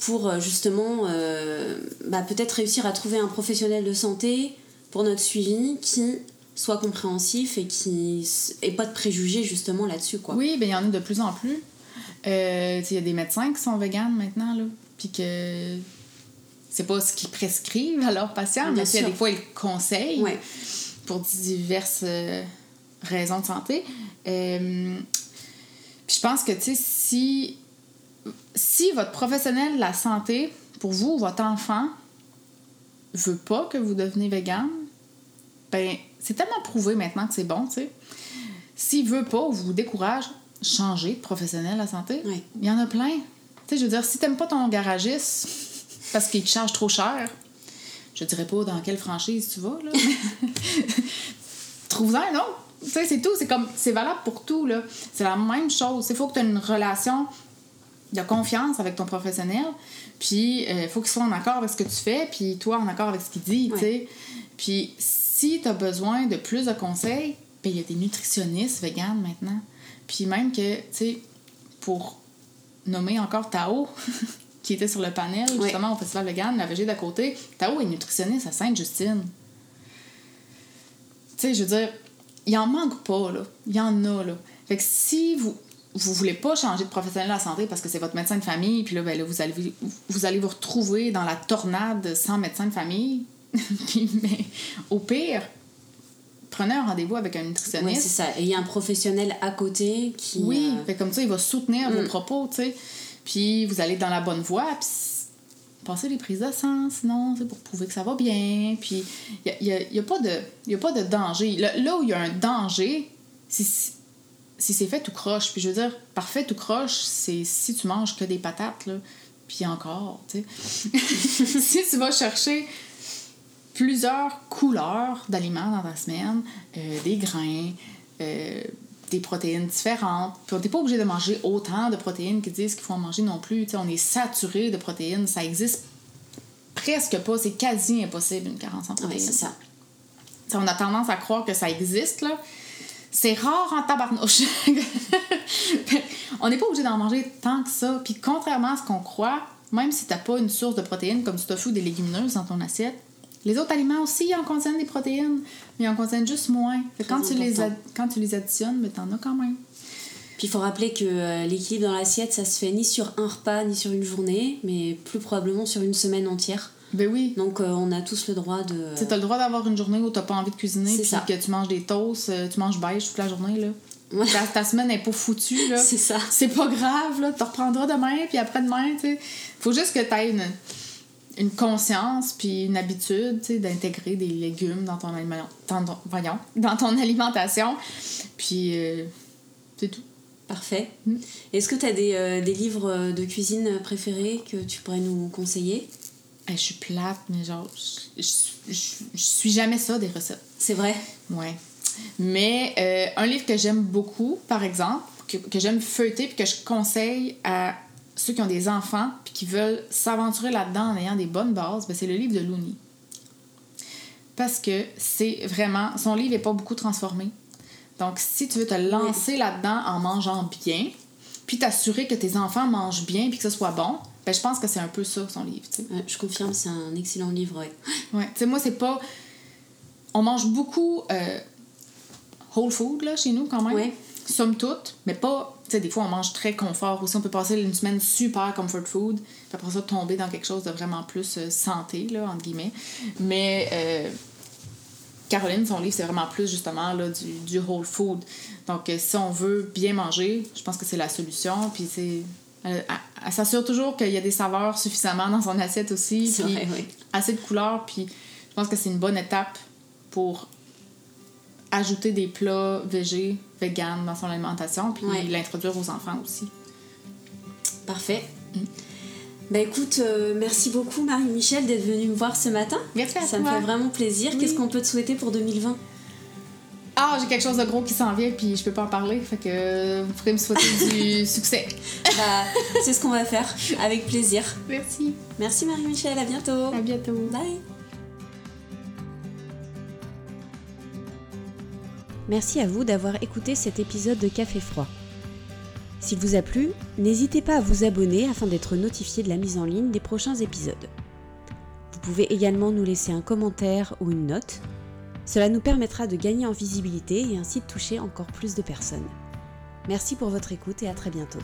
pour euh, justement euh, bah, peut-être réussir à trouver un professionnel de santé pour notre suivi qui soit compréhensif et qui ait pas de préjugés justement là-dessus quoi? Oui, ben il y en a de plus en plus. Euh, il y a des médecins qui sont véganes maintenant, là. Puis que c'est pas ce qu'ils prescrivent à leurs patients, Bien mais des fois, ils le conseillent Ouais. Pour diverses euh, raisons de santé. Euh, puis je pense que, tu sais, si, si votre professionnel de la santé, pour vous, votre enfant, veut pas que vous devenez vegan, ben, c'est tellement prouvé maintenant que c'est bon, tu sais. S'il veut pas ou vous décourage, changez de professionnel de la santé. Oui. Il y en a plein. Tu sais, je veux dire, si t'aimes pas ton garagiste parce qu'il te charge trop cher, je dirais pas dans quelle franchise tu vas, là. *laughs* Trouve-en un autre. Tu sais, c'est tout. C'est comme, c'est valable pour tout, là. C'est la même chose. Il faut que tu aies une relation de confiance avec ton professionnel. Puis, il faut qu'il soit en accord avec ce que tu fais, puis toi en accord avec ce qu'il dit, tu sais. Puis, si tu as besoin de plus de conseils, ben, il y a des nutritionnistes véganes maintenant. Puis même que, tu sais, pour nommer encore Tao, *laughs* qui était sur le panel, justement, au Festival Vegan, la VG d'à côté, Tao est nutritionniste à Sainte-Justine. Tu sais, je veux dire, il en manque pas, là. Il y en a, là. Fait que si vous vous voulez pas changer de professionnel de la santé parce que c'est votre médecin de famille, puis là, ben là, vous allez vous allez vous retrouver dans la tornade sans médecin de famille. *laughs* Puis, mais au pire, prenez un rendez-vous avec un Oui, nutritionniste. c'est ça. Et il y a un professionnel à côté qui. Oui, euh, fait comme ça, il va soutenir Mm. vos propos, tu sais. Puis vous allez dans la bonne voie, puis passez les prises de sang, sinon, c'est pour prouver que ça va bien. Puis il n'y a, pas de- danger. Là, où il y a un danger, si, si c'est fait tout croche, puis je veux dire, parfait tout croche, c'est si tu manges que des patates, là, puis encore, tu sais. *laughs* si tu vas chercher plusieurs couleurs d'aliments dans ta semaine, euh, des grains, euh, des protéines différentes. Puis on n'est pas obligé de manger autant de protéines qu'ils disent qu'il faut en manger non plus. Tu sais, on est saturé de protéines. Ça existe presque pas. C'est quasi impossible une carence en Oui, protéines. c'est ça. Tu sais, on a tendance à croire que ça existe, là. C'est rare en tabarnouche. *laughs* on n'est pas obligé d'en manger tant que ça. Puis contrairement à ce qu'on croit, même si tu n'as pas une source de protéines comme du tofu ou des légumineuses dans ton assiette, les autres aliments aussi en contiennent des protéines, mais ils en contiennent juste moins. Fait quand, tu les quand tu les additionnes, ben, t'en as quand même. Puis il faut rappeler que euh, l'équilibre dans l'assiette, ça se fait ni sur un repas, ni sur une journée, mais plus probablement sur une semaine entière. Ben oui. Donc euh, on a tous le droit de. Tu as le droit d'avoir une journée où tu pas envie de cuisiner, puis ça. que tu manges des toasts, euh, tu manges beige toute la journée. Là. Ouais. Ta, ta semaine n'est pas foutue. Là. *laughs* C'est ça. C'est pas grave, là. Tu reprendras demain, puis après-demain, tu sais. Faut juste que tu aies une, une conscience, puis une habitude, d'intégrer des légumes dans ton, aliment- dans ton- voyons, dans ton alimentation. Puis, euh, c'est tout. Parfait. Mm. Est-ce que tu as des, euh, des livres euh, de cuisine préférés que tu pourrais nous conseiller? Je suis plate, mais genre, je, je, je- je suis jamais ça des recettes. C'est vrai? Ouais. Mais euh, un livre que j'aime beaucoup, par exemple, que, que j'aime feuilleter puis que je conseille à ceux qui ont des enfants puis qui veulent s'aventurer là-dedans en ayant des bonnes bases, ben, c'est le livre de Looney. Parce que c'est vraiment... Son livre n'est pas beaucoup transformé. Donc, si tu veux te lancer là-dedans en mangeant bien, puis t'assurer que tes enfants mangent bien puis que ce soit bon, ben, je pense que c'est un peu ça, son livre. Je confirme, c'est un excellent livre. ouais. *gasps* Ouais, tu sais, moi, c'est pas. On mange beaucoup euh, whole food, là, chez nous, quand même. Ouais. Somme toute, mais pas. Sais, des fois, on mange très confort aussi. On peut passer une semaine super comfort food, puis après ça, tomber dans quelque chose de vraiment plus euh, santé, là, entre guillemets. Mais. euh, Caroline, son livre, c'est vraiment plus justement là, du, du whole food. Donc, euh, si on veut bien manger, je pense que c'est la solution. Puis, c'est. Elle, s'assure toujours qu'il y a des saveurs suffisamment dans son assiette aussi. Puis vrai, oui. assez de couleurs. Puis, je pense que c'est une bonne étape pour ajouter des plats végés, vegan dans son alimentation, puis Ouais. l'introduire aux enfants aussi. Parfait. Mm. Bah écoute, euh, merci beaucoup Marie-Michel d'être venue me voir ce matin. Merci à Ça toi. me fait vraiment plaisir. Oui. Qu'est-ce qu'on peut te souhaiter pour 2020 Ah, j'ai quelque chose de gros qui s'en vient, puis je peux pas en parler. Fait que vous pourrez me souhaiter *laughs* du succès. Bah, c'est ce qu'on va faire, avec plaisir. Merci. Merci Marie-Michel, à bientôt. À bientôt. Bye. Merci à vous d'avoir écouté cet épisode de Café Froid. S'il vous a plu, n'hésitez pas à vous abonner afin d'être notifié de la mise en ligne des prochains épisodes. Vous pouvez également nous laisser un commentaire ou une note. Cela nous permettra de gagner en visibilité et ainsi de toucher encore plus de personnes. Merci pour votre écoute et à très bientôt.